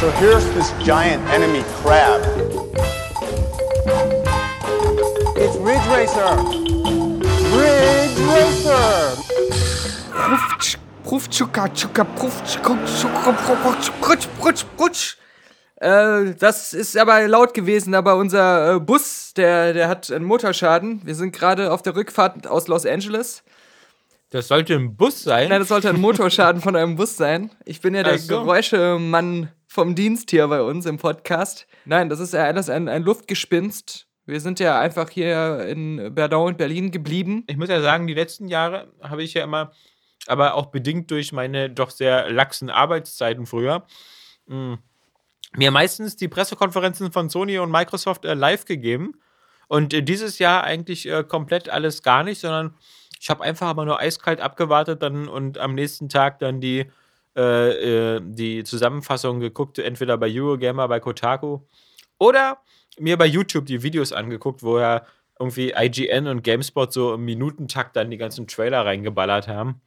So here's this giant enemy crab. It's Ridge Racer. Ridge Racer. Pruf, tschuka, tschuka, pruf, tschuka, tschuka, pruf, prutsch, prutsch, prutsch. Äh, das ist aber laut gewesen, aber unser äh, Bus, der, der hat einen Motorschaden. Wir sind gerade auf der Rückfahrt aus Los Angeles. Das sollte ein Bus sein. Nein, das sollte ein Motorschaden von einem Bus sein. Ich bin ja der so. Geräuschemann vom Dienst hier bei uns im Podcast. Nein, das ist ja alles ein, ein Luftgespinst. Wir sind ja einfach hier in Berdau und Berlin geblieben. Ich muss ja sagen, die letzten Jahre habe ich ja immer, aber auch bedingt durch meine doch sehr laxen Arbeitszeiten früher, mh, mir meistens die Pressekonferenzen von Sony und Microsoft äh, live gegeben. Und äh, dieses Jahr eigentlich äh, komplett alles gar nicht, sondern ich habe einfach aber nur eiskalt abgewartet dann und am nächsten Tag dann die, äh, äh, die Zusammenfassung geguckt, entweder bei Eurogamer, bei Kotaku oder mir bei YouTube die Videos angeguckt, wo ja irgendwie IGN und GameSpot so im Minutentakt dann die ganzen Trailer reingeballert haben.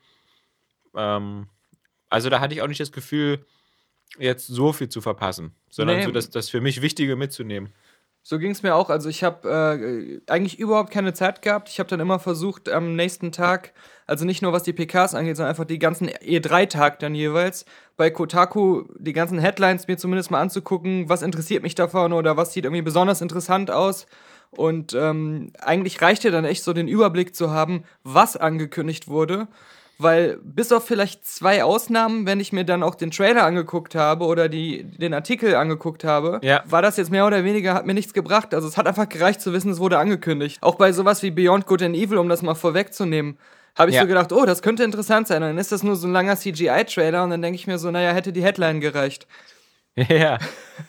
Ähm, also da hatte ich auch nicht das Gefühl, jetzt so viel zu verpassen, sondern Nee. so das, das für mich Wichtige mitzunehmen. So ging es mir auch. Also ich habe äh, eigentlich überhaupt keine Zeit gehabt. Ich habe dann immer versucht, am nächsten Tag, also nicht nur was die PKs angeht, sondern einfach die ganzen E3-Tag dann jeweils, bei Kotaku die ganzen Headlines mir zumindest mal anzugucken, was interessiert mich davon oder was sieht irgendwie besonders interessant aus. Und ähm, eigentlich reichte dann echt so den Überblick zu haben, was angekündigt wurde. Weil bis auf vielleicht zwei Ausnahmen, wenn ich mir dann auch den Trailer angeguckt habe oder die, den Artikel angeguckt habe, Ja. war das jetzt mehr oder weniger, hat mir nichts gebracht. Also es hat einfach gereicht zu wissen, es wurde angekündigt. Auch bei sowas wie Beyond Good and Evil, um das mal vorwegzunehmen, habe ich Ja. so gedacht, oh, das könnte interessant sein. Und dann ist das nur so ein langer CGI-Trailer und dann denke ich mir so, naja, hätte die Headline gereicht. Ja.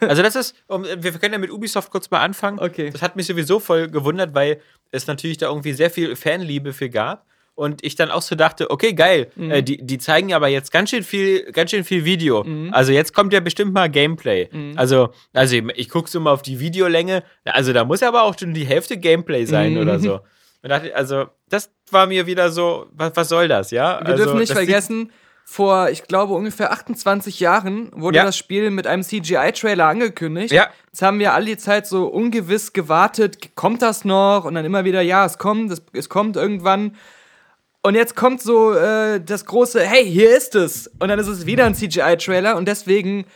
Also das ist, um, wir können ja mit Ubisoft kurz mal anfangen. Okay. Das hat mich sowieso voll gewundert, weil es natürlich da irgendwie sehr viel Fanliebe für gab. Und ich dann auch so dachte, okay, geil, äh, die, die zeigen ja aber jetzt ganz schön viel, ganz schön viel Video. Also jetzt kommt ja bestimmt mal Gameplay. Also, also ich, ich gucke so mal auf die Videolänge, also da muss aber auch schon die Hälfte Gameplay sein oder so. Und dachte, also, das war mir wieder so, was, was soll das, ja? Wir also, dürfen nicht vergessen, vor, ich glaube, ungefähr 28 Jahren wurde Ja. das Spiel mit einem CGI-Trailer angekündigt. Ja. Jetzt haben wir all die Zeit so ungewiss gewartet, kommt das noch? Und dann immer wieder, ja, es kommt, es, es kommt irgendwann. Und jetzt kommt so äh, das große, hey, hier ist es. Und dann ist es wieder ein CGI-Trailer. Und deswegen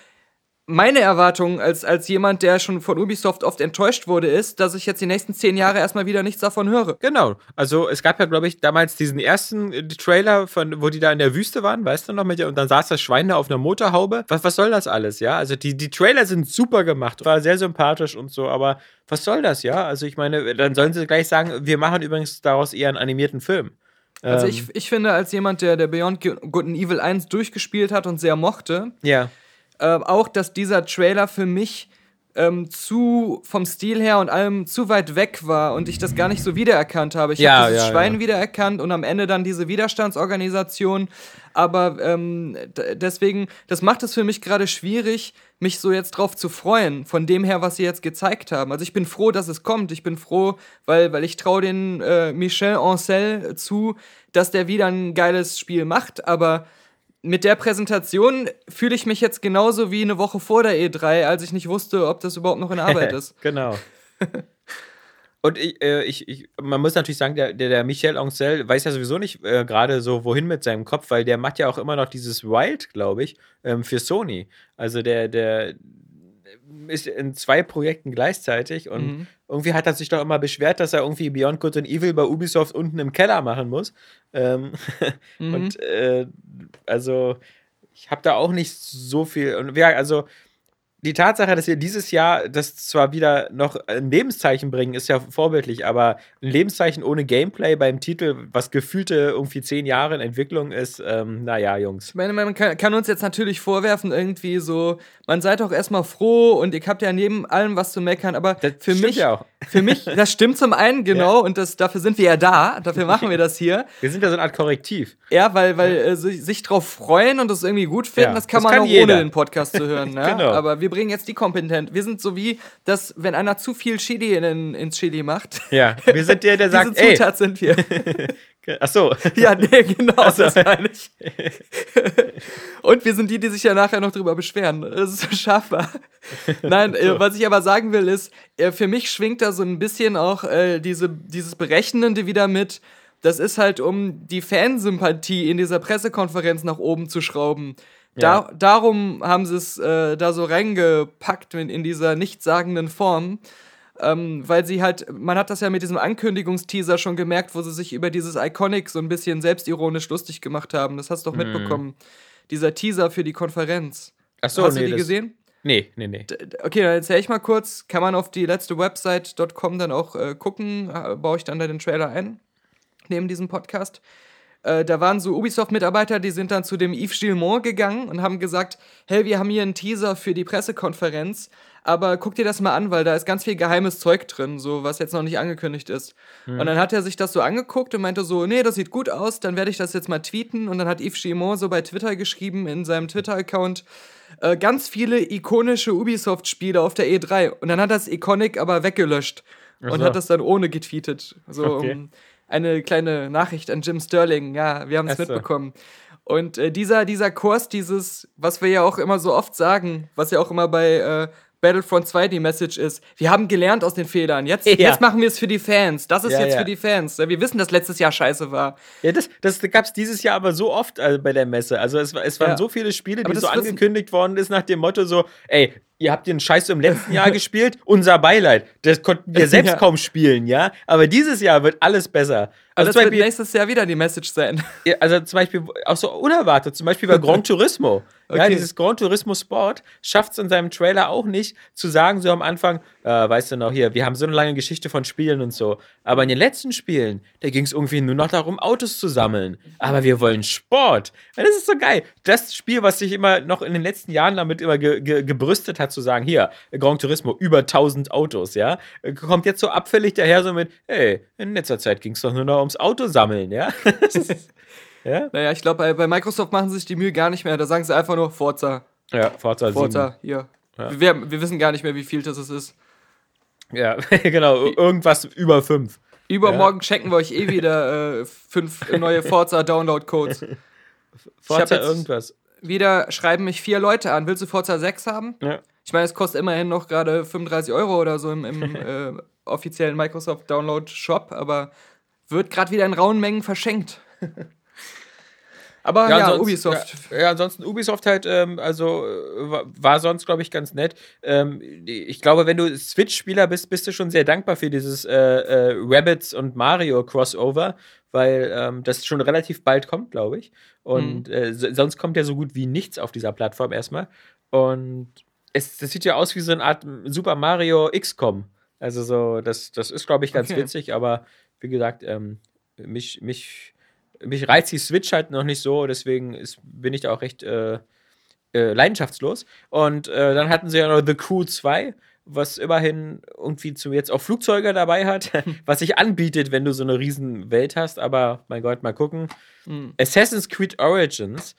meine Erwartung als, als jemand, der schon von Ubisoft oft enttäuscht wurde, ist, dass ich jetzt die nächsten zehn Jahre erstmal wieder nichts davon höre. Genau. Also es gab ja, glaube ich, damals diesen ersten äh, Trailer, von, wo die da in der Wüste waren, weißt du noch, mit und dann saß das Schwein da auf einer Motorhaube. Was, was soll das alles, ja? Also die, die Trailer sind super gemacht, war sehr sympathisch und so, aber was soll das, ja? Also ich meine, dann sollen sie gleich sagen, wir machen übrigens daraus eher einen animierten Film. Also Ähm, ich, ich finde, als jemand, der, der Beyond Good and Evil 1 durchgespielt hat und sehr mochte, Ja. äh, auch, dass dieser Trailer für mich ähm, zu vom Stil her und allem zu weit weg war und ich das gar nicht so wiedererkannt habe. Ich Ja, habe dieses ja, Schwein ja. wiedererkannt und am Ende dann diese Widerstandsorganisation. Aber ähm, deswegen, das macht es für mich gerade schwierig, mich so jetzt drauf zu freuen, von dem her, was sie jetzt gezeigt haben. Also ich bin froh, dass es kommt. Ich bin froh, weil, weil ich traue den äh, Michel Ancel zu, dass der wieder ein geiles Spiel macht, aber mit der Präsentation fühle ich mich jetzt genauso wie eine Woche vor der E3, als ich nicht wusste, ob das überhaupt noch in Arbeit ist. genau. Und ich, äh, ich, ich, man muss natürlich sagen, der, der, der Michel Ancel weiß ja sowieso nicht äh, gerade so, wohin mit seinem Kopf, weil der macht ja auch immer noch dieses Wild, glaube ich, ähm, für Sony. Also der, der ist in zwei Projekten gleichzeitig und Mhm. irgendwie hat er sich doch immer beschwert, dass er irgendwie Beyond Good and Evil bei Ubisoft unten im Keller machen muss. Ähm, Mhm. Und äh, also ich habe da auch nicht so viel. Und ja, also die Tatsache, dass wir dieses Jahr das zwar wieder noch ein Lebenszeichen bringen, ist ja vorbildlich, aber ein Lebenszeichen ohne Gameplay beim Titel, was gefühlte irgendwie zehn Jahre in Entwicklung ist, ähm, naja, Jungs. Ich meine, man kann, kann uns jetzt natürlich vorwerfen, irgendwie so, man seid doch erstmal froh und ihr habt ja neben allem was zu meckern, aber Das für mich, ja auch. für mich, das stimmt zum einen genau und das, dafür sind wir ja da, dafür machen wir das hier. Wir sind ja so eine Art Korrektiv. Ja, weil, weil äh, sich, sich drauf freuen und das irgendwie gut finden, Ja, das kann das man kann auch jeder. ohne den Podcast zu hören. Ne? Genau. Aber wir wir bringen jetzt die kompetent. Wir sind so wie, dass, wenn einer zu viel Chili in, ins Chili macht. Ja, wir sind der, der sagt, ey. Zutat sind wir. Ach so. Ja, nee, genau, Also. das meine ich. Und wir sind die, die sich ja nachher noch drüber beschweren. Das ist so scharf war. Nein, äh, was ich aber sagen will, ist, äh, für mich schwingt da so ein bisschen auch äh, diese, dieses Berechnende wieder mit. Das ist halt, um die Fansympathie in dieser Pressekonferenz nach oben zu schrauben. Da. Darum haben sie es äh, da so reingepackt in, in dieser nichtssagenden Form. Ähm, weil sie halt, man hat das ja mit diesem Ankündigungsteaser schon gemerkt, wo sie sich über dieses Iconic so ein bisschen selbstironisch lustig gemacht haben. Das hast du doch mitbekommen. Dieser Teaser für die Konferenz. Ach so, hast nee, du die gesehen? Nee, nee, nee. Okay, dann erzähl ich mal kurz. Kann man auf die letzte Website.com dann auch äh, gucken. Äh, baue ich dann da den Trailer ein. Neben diesem Podcast. Äh, da waren so Ubisoft-Mitarbeiter, die sind dann zu dem Yves Gilmont gegangen und haben gesagt: Hey, wir haben hier einen Teaser für die Pressekonferenz, aber guck dir das mal an, weil da ist ganz viel geheimes Zeug drin, so was jetzt noch nicht angekündigt ist. Und dann hat er sich das so angeguckt und meinte so: Nee, das sieht gut aus, dann werde ich das jetzt mal tweeten. Und dann hat Yves Gilmont so bei Twitter geschrieben in seinem Twitter-Account: äh, ganz viele ikonische Ubisoft-Spiele auf der E3. Und dann hat das Iconic aber weggelöscht und so. hat das dann ohne getweetet. So Okay. um eine kleine Nachricht an Jim Sterling. Ja, wir haben es mitbekommen. Und äh, dieser, dieser Kurs, dieses, was wir ja auch immer so oft sagen, was ja auch immer bei äh, Battlefront 2 die Message ist, wir haben gelernt aus den Fehlern. Jetzt, Ja. jetzt machen wir es für die Fans. Das ist Ja, jetzt ja. für die Fans. Wir wissen, dass letztes Jahr scheiße war. Ja, das, das gab es dieses Jahr aber so oft äh, bei der Messe. Also es, es waren so viele Spiele, Aber die so angekündigt worden ist nach dem Motto so, ey, ihr habt den Scheiß im letzten Jahr gespielt, unser Beileid. Das konnten wir selbst kaum spielen, ja. Aber dieses Jahr wird alles besser. Also Also das zum wird Beispiel, nächstes Jahr wieder die Message sein. Ja, also zum Beispiel auch so unerwartet, zum Beispiel bei Gran Turismo. Ja, Okay. dieses Gran Turismo Sport schafft es in seinem Trailer auch nicht zu sagen, so am Anfang, äh, weißt du noch hier, wir haben so eine lange Geschichte von Spielen und so. Aber in den letzten Spielen, da ging es irgendwie nur noch darum, Autos zu sammeln. Aber wir wollen Sport. Ja, das ist so geil. Das Spiel, was sich immer noch in den letzten Jahren damit immer ge ge gebrüstet hat, zu sagen, hier, Gran Turismo, über 1000 Autos, ja, kommt jetzt so abfällig daher so mit, hey, in letzter Zeit ging es doch nur noch ums Auto sammeln, ja. ja? Naja, ich glaube, bei, Microsoft machen sie sich die Mühe gar nicht mehr. Da sagen sie einfach nur Forza. Ja, Forza 7. Forza, hier. Ja. Wir, wir wissen gar nicht mehr, wie viel das es ist. Ja, genau, irgendwas über 5. Übermorgen checken wir euch eh wieder äh, fünf neue Forza-Download-Codes. Forza irgendwas. Wieder schreiben mich vier Leute an. Willst du Forza 6 haben? Ja. Ich meine, es kostet immerhin noch gerade 35 Euro oder so im, im äh, offiziellen Microsoft Download Shop, aber wird gerade wieder in rauen Mengen verschenkt. aber ja, ansonsten- Ubisoft. Ja, ja, ansonsten Ubisoft halt, ähm, also äh, war, sonst, glaube ich, ganz nett. Ähm, ich glaube, wenn du Switch-Spieler bist, bist du schon sehr dankbar für dieses äh, äh, Rabbits und Mario Crossover, weil ähm, das schon relativ bald kommt, glaube ich. Und äh, so- sonst kommt ja so gut wie nichts auf dieser Plattform erstmal. Und es, das sieht ja aus wie so eine Art Super Mario XCOM. Also so, das, das ist, glaube ich, ganz Okay. witzig, aber wie gesagt, ähm, mich, mich, mich reizt die Switch halt noch nicht so, deswegen ist, bin ich da auch recht äh, äh, leidenschaftslos. Und äh, dann hatten sie ja noch The Crew 2, was immerhin irgendwie zu jetzt auch Flugzeuge dabei hat, was sich anbietet, wenn du so eine riesen Welt hast, aber mein Gott, mal gucken. Mhm. Assassin's Creed Origins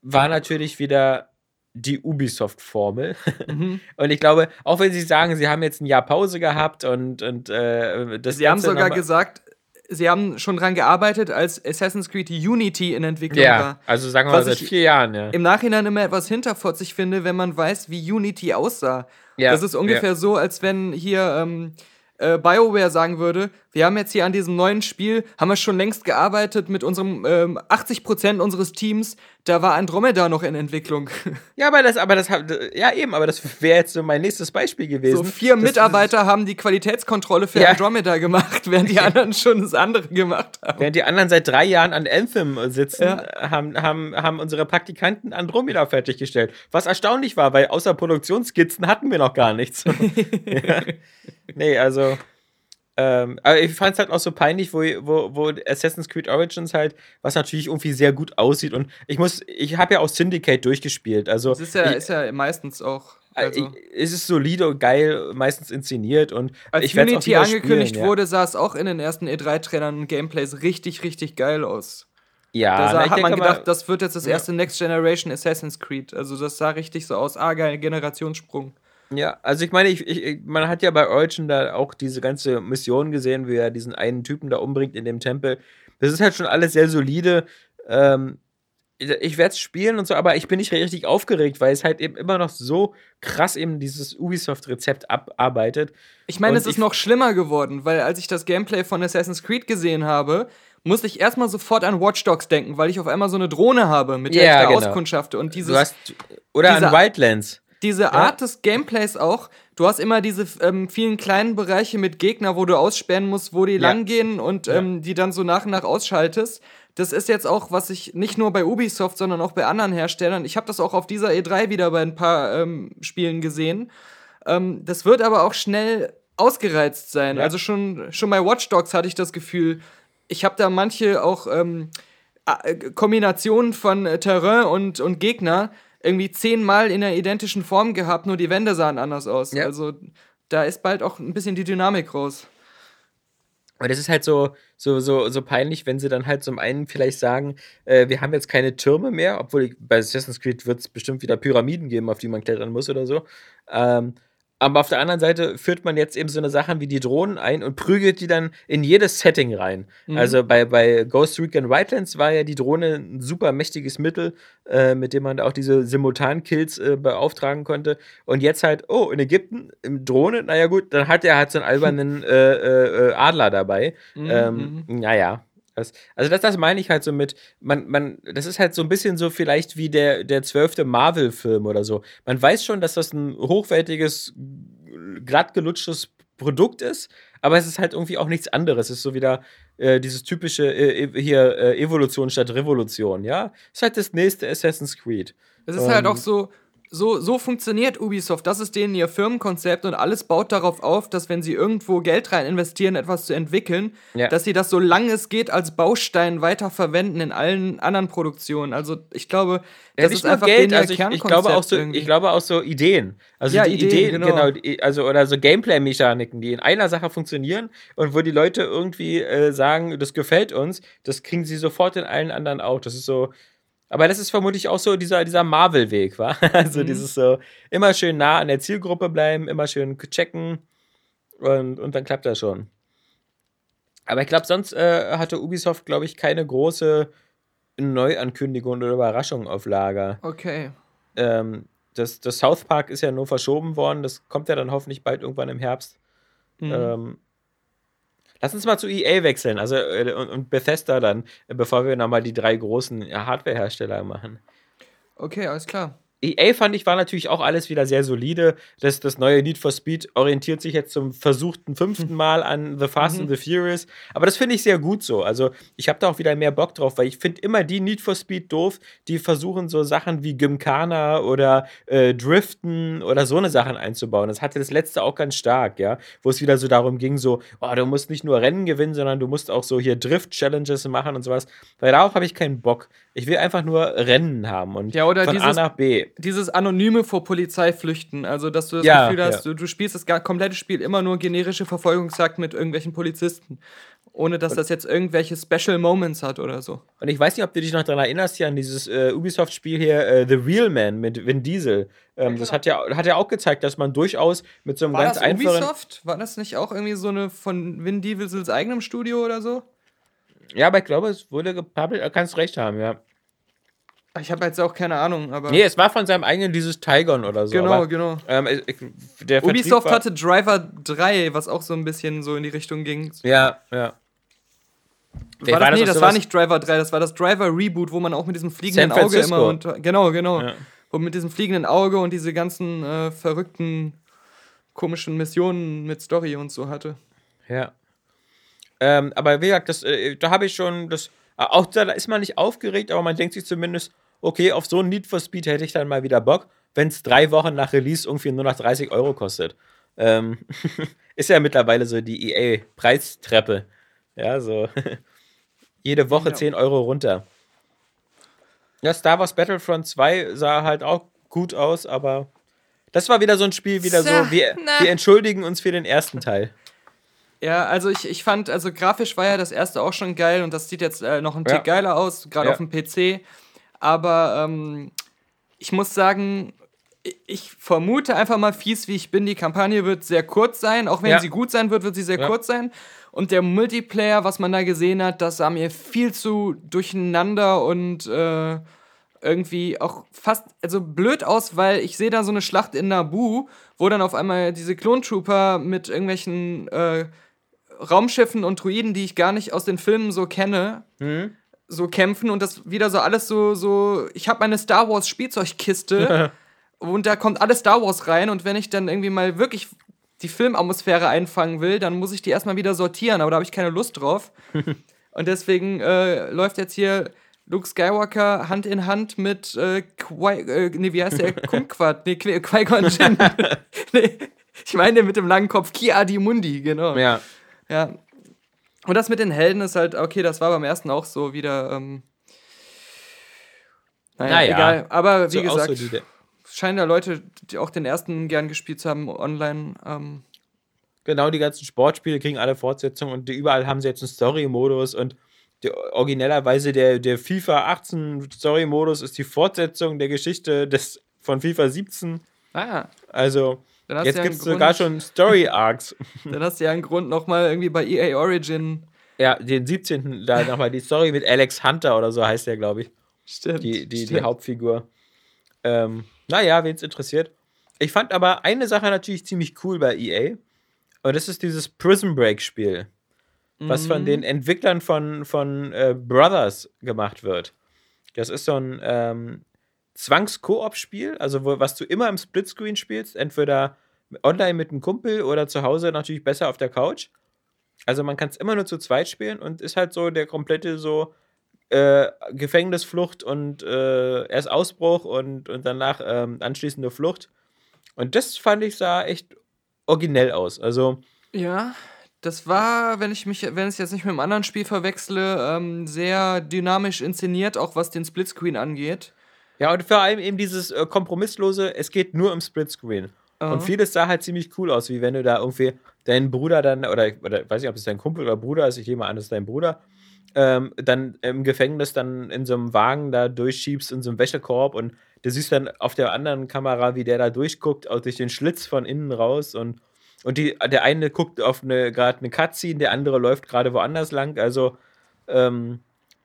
war natürlich wieder die Ubisoft-Formel. Mhm. Und ich glaube, auch wenn sie sagen, sie haben jetzt ein Jahr Pause gehabt und, und äh, das Sie haben Ganze sogar noch mal- gesagt, sie haben schon dran gearbeitet, als Assassin's Creed Unity in Entwicklung Ja, war. also sagen wir mal seit vier Jahren, ja. Im Nachhinein immer etwas hinterfotzig finde, wenn man weiß, wie Unity aussah. Ja, das ist ungefähr ja. so, als wenn hier ähm, äh, BioWare sagen würde, wir haben jetzt hier an diesem neuen Spiel, haben wir schon längst gearbeitet mit unserem ähm, 80% unseres Teams, da war Andromeda noch in Entwicklung. Ja, aber das, aber das, ja eben, aber das wäre jetzt so mein nächstes Beispiel gewesen. So vier Das- Mitarbeiter haben die Qualitätskontrolle für Ja. Andromeda gemacht, während die anderen schon das andere gemacht haben. Während die anderen seit drei Jahren an Anthem sitzen, Ja. haben, haben, haben unsere Praktikanten Andromeda fertiggestellt. Was erstaunlich war, weil außer Produktionsskizzen hatten wir noch gar nichts. ja. Nee, also. Ähm, aber ich fand es halt auch so peinlich, wo, wo, wo Assassin's Creed Origins halt, was natürlich irgendwie sehr gut aussieht. Und ich muss, ich habe ja auch Syndicate durchgespielt. Also Das ist ja, ich, ist ja meistens auch. Also. ich, es ist solide und geil, meistens inszeniert und Als ich Unity angekündigt spielen, ja. wurde, sah es auch in den ersten E3-Trailern und Gameplays richtig, richtig geil aus. Ja, Da na, sah, ich hat man denke mal- gedacht, das wird jetzt das erste Next Generation Assassin's Creed. Also das sah richtig so aus. Ah, geil, Generationssprung. Ja, also ich meine, ich, ich, man hat ja bei Origin da auch diese ganze Mission gesehen, wie er diesen einen Typen da umbringt in dem Tempel. Das ist halt schon alles sehr solide. Ähm, ich werde es spielen und so, aber ich bin nicht richtig aufgeregt, weil es halt eben immer noch so krass eben dieses Ubisoft-Rezept abarbeitet. Ich meine, es ist noch schlimmer geworden, weil als ich das Gameplay von Assassin's Creed gesehen habe, musste ich erstmal sofort an Watch Dogs denken, weil ich auf einmal so eine Drohne habe, mit der Ja, ich da genau. auskundschafte. Und dieses, Du hast, oder an Wildlands. Diese Art des Gameplays auch, du hast immer diese ähm, vielen kleinen Bereiche mit Gegner, wo du aussperren musst, wo die Ja. langgehen und ähm, die dann so nach und nach ausschaltest. Das ist jetzt auch, was ich nicht nur bei Ubisoft, sondern auch bei anderen Herstellern, ich habe das auch auf dieser E3 wieder bei ein paar ähm, Spielen gesehen. Ähm, das wird aber auch schnell ausgereizt sein. Ja. Also schon, schon bei Watch Dogs hatte ich das Gefühl, ich habe da manche auch ähm, äh, Kombinationen von äh, Terrain und, und Gegner irgendwie zehnmal in der identischen Form gehabt, nur die Wände sahen anders aus. Ja. Also da ist bald auch ein bisschen die Dynamik raus. Aber das ist halt so, so, so, so peinlich, wenn sie dann halt zum einen vielleicht sagen, äh, wir haben jetzt keine Türme mehr, obwohl ich, bei Assassin's Creed wird es bestimmt wieder Pyramiden geben, auf die man klettern muss oder so. Ähm, aber auf der anderen Seite führt man jetzt eben so eine Sachen wie die Drohnen ein und prügelt die dann in jedes Setting rein. Also bei, bei Ghost Recon Wildlands war ja die Drohne ein super mächtiges Mittel, äh, mit dem man auch diese Simultan-Kills äh, beauftragen konnte. Und jetzt halt, oh, in Ägypten, im Drohne, naja gut, dann hat er halt so einen albernen äh, äh, äh, Adler dabei. ähm, Naja. Das, also das, das meine ich halt so mit, man, man, das ist halt so ein bisschen so vielleicht wie der, der zwölfte Marvel-Film oder so. Man weiß schon, dass das ein hochwertiges, glatt gelutschtes Produkt ist, aber es ist halt irgendwie auch nichts anderes. Es ist so wieder äh, dieses typische äh, e- hier äh, Evolution statt Revolution, ja? Es ist halt das nächste Assassin's Creed. Es ist halt Ähm, auch so, so, so funktioniert Ubisoft. Das ist denen ihr Firmenkonzept und alles baut darauf auf, dass wenn sie irgendwo Geld rein investieren, etwas zu entwickeln, Ja. dass sie das so lange es geht als Baustein weiter verwenden in allen anderen Produktionen. Also ich glaube, das Ja, nicht ist einfach Geld, also ich, ich glaube auch so, irgendwie. ich glaube auch so Ideen. Also Ja, die Ideen, Ideen, genau. genau, also oder so Gameplay-Mechaniken, die in einer Sache funktionieren und wo die Leute irgendwie äh, sagen, das gefällt uns, das kriegen sie sofort in allen anderen auch. Das ist so. Aber das ist vermutlich auch so dieser, dieser Marvel-Weg, wa? Also dieses so immer schön nah an der Zielgruppe bleiben, immer schön checken und, und dann klappt das schon. Aber ich glaube, sonst äh, hatte Ubisoft, glaube ich, keine große Neuankündigung oder Überraschung auf Lager okay. ähm, das, das South Park ist ja nur verschoben worden. Das kommt ja dann hoffentlich bald irgendwann im Herbst. Mhm. Ähm, lass uns mal zu EA wechseln, also äh, und, Bethesda dann, äh, bevor wir nochmal die drei großen Hardware-Hersteller machen. Okay, alles klar. EA fand ich war natürlich auch alles wieder sehr solide. Das, das neue Need for Speed orientiert sich jetzt zum versuchten fünften Mal an The Fast and the Furious. Aber das finde ich sehr gut so. Also ich habe da auch wieder mehr Bock drauf, weil ich finde immer die Need for Speed doof, die versuchen so Sachen wie Gymkhana oder äh, Driften oder so eine Sachen einzubauen. Das hatte das letzte auch ganz stark, ja, wo es wieder so darum ging, so, oh, du musst nicht nur Rennen gewinnen, sondern du musst auch so hier Drift-Challenges machen und sowas. Weil darauf habe ich keinen Bock. Ich will einfach nur Rennen haben und Ja, oder von A nach B. Dieses Anonyme vor Polizei flüchten, also dass du das Ja, Gefühl hast, ja. du, du spielst das komplette Spiel immer nur generische Verfolgungsjagd mit irgendwelchen Polizisten. Ohne dass das jetzt irgendwelche Special Moments hat oder so. Und ich weiß nicht, ob du dich noch daran erinnerst, hier an dieses äh, Ubisoft-Spiel hier, äh, The Real Man mit Vin Diesel. Ähm, Das hat ja, hat ja auch gezeigt, dass man durchaus mit so einem War ganz das einfachen. Ubisoft? War das nicht auch irgendwie so eine von Vin Diesels eigenem Studio oder so? Ja, aber ich glaube, es wurde gepublished. Kannst recht haben, ja. Ich habe jetzt auch keine Ahnung, aber. Nee, es war von seinem eigenen dieses Tigon oder so. Genau, aber, genau. Ähm, ich, der Vertrieb Ubisoft war, hatte Driver 3, was auch so ein bisschen so in die Richtung ging. Ja, ja. War das, nee, das sowas- war nicht Driver 3, das war das Driver Reboot, wo man auch mit diesem fliegenden Auge immer unter. Genau, genau. Ja. Wo mit diesem fliegenden Auge und diese ganzen äh, verrückten, komischen Missionen mit Story und so hatte. Ja. Ähm, aber wie gesagt, das, äh, da habe ich schon das. äh, Auch da ist man nicht aufgeregt, aber man denkt sich zumindest, okay, auf so ein Need for Speed hätte ich dann mal wieder Bock, wenn es drei Wochen nach Release irgendwie nur noch 30 Euro kostet. Ähm, ist ja mittlerweile so die EA-Preistreppe. Ja, so. Jede Woche Ja. 10 Euro runter. Ja, Star Wars Battlefront 2 sah halt auch gut aus, aber das war wieder so ein Spiel, wieder so, Tja, wir, wir entschuldigen uns für den ersten Teil. Ja, also ich, ich fand, also grafisch war ja das erste auch schon geil und das sieht jetzt äh, noch ein Ja. Tick geiler aus, gerade Ja. auf dem PC. Aber ähm, ich muss sagen, ich- vermute einfach mal fies, wie ich bin, die Kampagne wird sehr kurz sein. Auch wenn Ja. sie gut sein wird, wird sie sehr Ja. kurz sein. Und der Multiplayer, was man da gesehen hat, das sah mir viel zu durcheinander und äh, irgendwie auch fast, also blöd aus, weil ich sehe da so eine Schlacht in Naboo, wo dann auf einmal diese Klontrooper mit irgendwelchen äh, Raumschiffen und Druiden, die ich gar nicht aus den Filmen so kenne, so kämpfen und das wieder so alles so, so, ich habe meine Star Wars Spielzeugkiste und da kommt alles Star Wars rein und wenn ich dann irgendwie mal wirklich die Filmatmosphäre einfangen will, dann muss ich die erstmal wieder sortieren, aber da habe ich keine Lust drauf. und deswegen äh, läuft jetzt hier Luke Skywalker Hand in Hand mit äh, Qui, äh, nee, wie heißt der? Kumquat, nee, Qui- Qui-Gon Jinn. nee, ich meine mit dem langen Kopf, Ki-Adi Mundi, genau. Ja. Ja. Und das mit den Helden ist halt, okay, das war beim ersten auch so wieder. Ähm, naja, Naja. egal. Aber wie So gesagt, aussolide. scheinen da Leute, die auch den ersten gern gespielt zu haben, online. Ähm, Genau, die ganzen Sportspiele kriegen alle Fortsetzungen und überall haben sie jetzt einen Story-Modus und der, originellerweise der, der FIFA 18 Story-Modus ist die Fortsetzung der Geschichte des, von FIFA 17. ah, Also, Dann hast jetzt ja gibt es sogar schon Story-Arcs. dann hast du ja einen Grund, nochmal irgendwie bei EA Origin. ja, den 17. da nochmal die Story mit Alex Hunter oder so heißt der, glaube ich. Stimmt. die, die, die stimmt. Hauptfigur. Ähm, naja, wen es interessiert. Ich fand aber eine Sache natürlich ziemlich cool bei EA. Und das ist dieses Prison Break Spiel, was Mhm. von den Entwicklern von, von äh, Brothers gemacht wird. Das ist so ein ähm, Zwangs-Koop-Spiel, also wo, was du immer im Splitscreen spielst, entweder online mit einem Kumpel oder zu Hause natürlich besser auf der Couch. Also man kann es immer nur zu zweit spielen und ist halt so der komplette so äh, Gefängnisflucht und äh, erst Ausbruch und, und danach ähm, anschließende Flucht. Und das fand ich sah echt originell aus. Also, Ja, das war, wenn ich mich, wenn es jetzt nicht mit einem anderen Spiel verwechsle, ähm, sehr dynamisch inszeniert, auch was den Splitscreen angeht. Ja, und vor allem eben dieses äh, kompromisslose, es geht nur im Splitscreen. Aha. Und vieles sah halt ziemlich cool aus, wie wenn du da irgendwie deinen Bruder dann, oder, oder weiß nicht, ob es dein Kumpel oder Bruder ist, ich gehe mal an, es ist dein Bruder, ähm, dann im Gefängnis dann in so einem Wagen da durchschiebst, in so einem Wäschekorb und du siehst dann auf der anderen Kamera, wie der da durchguckt, auch durch den Schlitz von innen raus und, und die, der eine guckt auf eine, gerade eine Cutscene, der andere läuft gerade woanders lang, also ähm,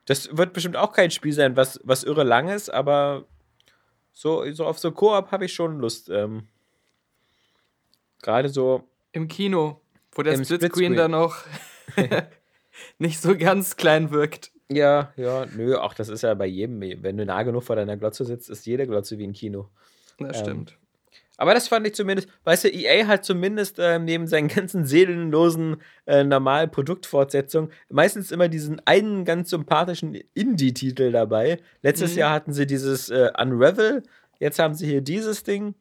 das wird bestimmt auch kein Spiel sein, was, was irre lang ist, aber so, so auf so Koop habe ich schon Lust. Ähm, Gerade so, Im Kino, wo der Splitscreen. dann auch nicht so ganz klein wirkt. ja, ja, nö, auch das ist ja bei jedem, wenn du nah genug vor deiner Glotze sitzt, ist jede Glotze wie ein Kino. Das Ähm, stimmt. Aber das fand ich zumindest, weißt du, EA hat zumindest ähm, neben seinen ganzen seelenlosen äh, normalen Produktfortsetzungen meistens immer diesen einen ganz sympathischen Indie-Titel dabei. Letztes Mhm. Jahr hatten sie dieses äh, Unravel, jetzt haben sie hier dieses Ding.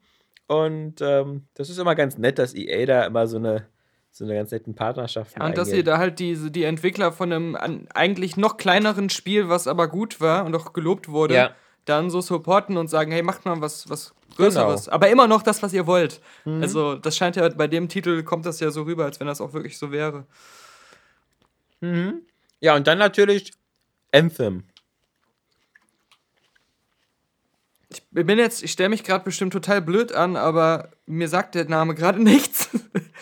Und ähm, das ist immer ganz nett, dass EA da immer so eine, so eine ganz netten Partnerschaft Ja, und dass ihr da halt diese, die Entwickler von einem an, eigentlich noch kleineren Spiel, was aber gut war und auch gelobt wurde, Ja. Dann so supporten und sagen, hey, macht mal was, was Größeres. Genau. Aber immer noch das, was ihr wollt. Mhm. Also, das scheint ja bei dem Titel, kommt das ja so rüber, als wenn das auch wirklich so wäre. Mhm. Ja, und dann natürlich Anthem. Ich bin jetzt, ich stelle mich gerade bestimmt total blöd an, aber mir sagt der Name gerade nichts.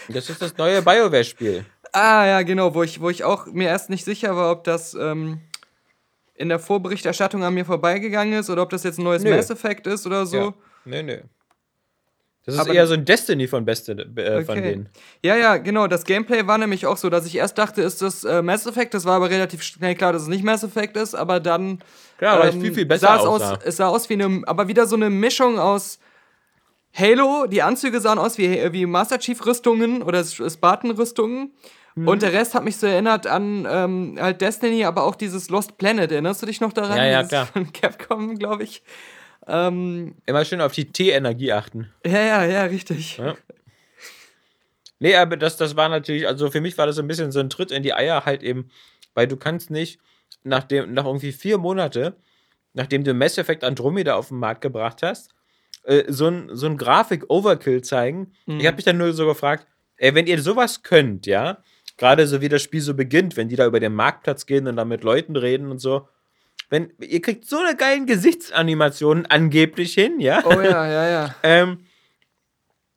Das ist das neue BioWare-Spiel. ah, ja, genau, wo ich, wo ich auch mir erst nicht sicher war, ob das ähm, in der Vorberichterstattung an mir vorbeigegangen ist oder ob das jetzt ein neues Nö. Mass Effect ist oder so. Ja. Nö, nö. Das ist Aber- eher so ein Destiny von Beste äh, von Okay. denen. Ja, ja, genau. Das Gameplay war nämlich auch so, dass ich erst dachte, ist das äh, Mass Effect. Das war aber relativ schnell klar, dass es nicht Mass Effect ist. Aber dann Klar, ähm, viel, viel besser sah es aus. Es sah aus wie eine, aber wieder so eine Mischung aus Halo. Die Anzüge sahen aus wie, wie Master Chief Rüstungen oder Spartan Rüstungen. Mhm. Und der Rest hat mich so erinnert an ähm, halt Destiny, aber auch dieses Lost Planet. Erinnerst du dich noch daran? Ja, ja, klar. Von Capcom, glaube ich. Ähm, Immer schön auf die T-Energie achten. ja, ja, ja, richtig. Ja. Nee, aber das, das war natürlich, also für mich war das so ein bisschen so ein Tritt in die Eier halt eben, weil du kannst nicht nach, dem, nach irgendwie vier Monate, nachdem du Mass Effect Andromeda auf den Markt gebracht hast, äh, so ein, so ein Grafik-Overkill zeigen. Mhm. Ich habe mich dann nur so gefragt, ey, wenn ihr sowas könnt, ja, gerade so wie das Spiel so beginnt, wenn die da über den Marktplatz gehen und da mit Leuten reden und so. Wenn, ihr kriegt so eine geilen Gesichtsanimationen angeblich hin, ja? Oh ja, ja, ja. ähm,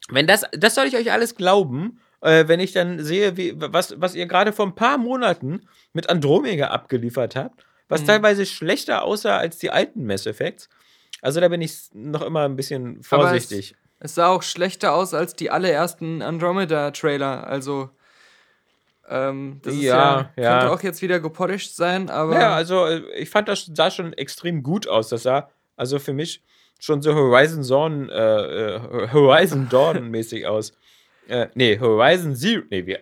wenn das, das soll ich euch alles glauben, äh, wenn ich dann sehe, wie, was, was ihr gerade vor ein paar Monaten mit Andromeda abgeliefert habt, was Mhm. teilweise schlechter aussah als die alten Mass Effects. Also da bin ich noch immer ein bisschen vorsichtig. Es, es sah auch schlechter aus als die allerersten Andromeda-Trailer. Also, ähm, das Ja, ja, ja. könnte auch jetzt wieder gepolished sein, aber Ja, also äh, ich fand das sah schon extrem gut aus. Das sah also für mich schon so Horizon Dawn, äh, äh, Horizon Dawn mäßig aus. Äh, nee, Horizon Zero, nee, wir,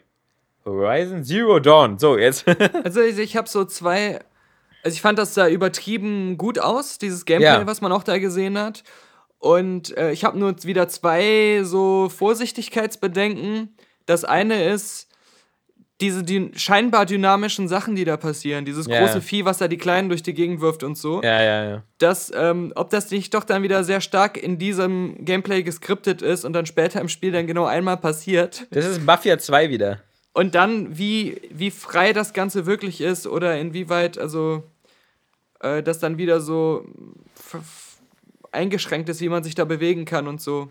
Horizon Zero Dawn. So, jetzt. Also ich, ich habe so zwei. Also ich fand das sah übertrieben gut aus, dieses Gameplay, Ja. was man auch da gesehen hat. Und äh, ich habe nur wieder zwei so Vorsichtigkeitsbedenken. Das eine ist diese die scheinbar dynamischen Sachen, die da passieren. Dieses Ja. große Vieh, was da die Kleinen durch die Gegend wirft und so. ja, ja, ja. dass, ähm, ob das nicht doch dann wieder sehr stark in diesem Gameplay geskriptet ist und dann später im Spiel dann genau einmal passiert. Das ist Mafia 2 wieder. Und dann, wie, wie frei das Ganze wirklich ist oder inwieweit, also, äh, das dann wieder so eingeschränkt ist, wie man sich da bewegen kann und so.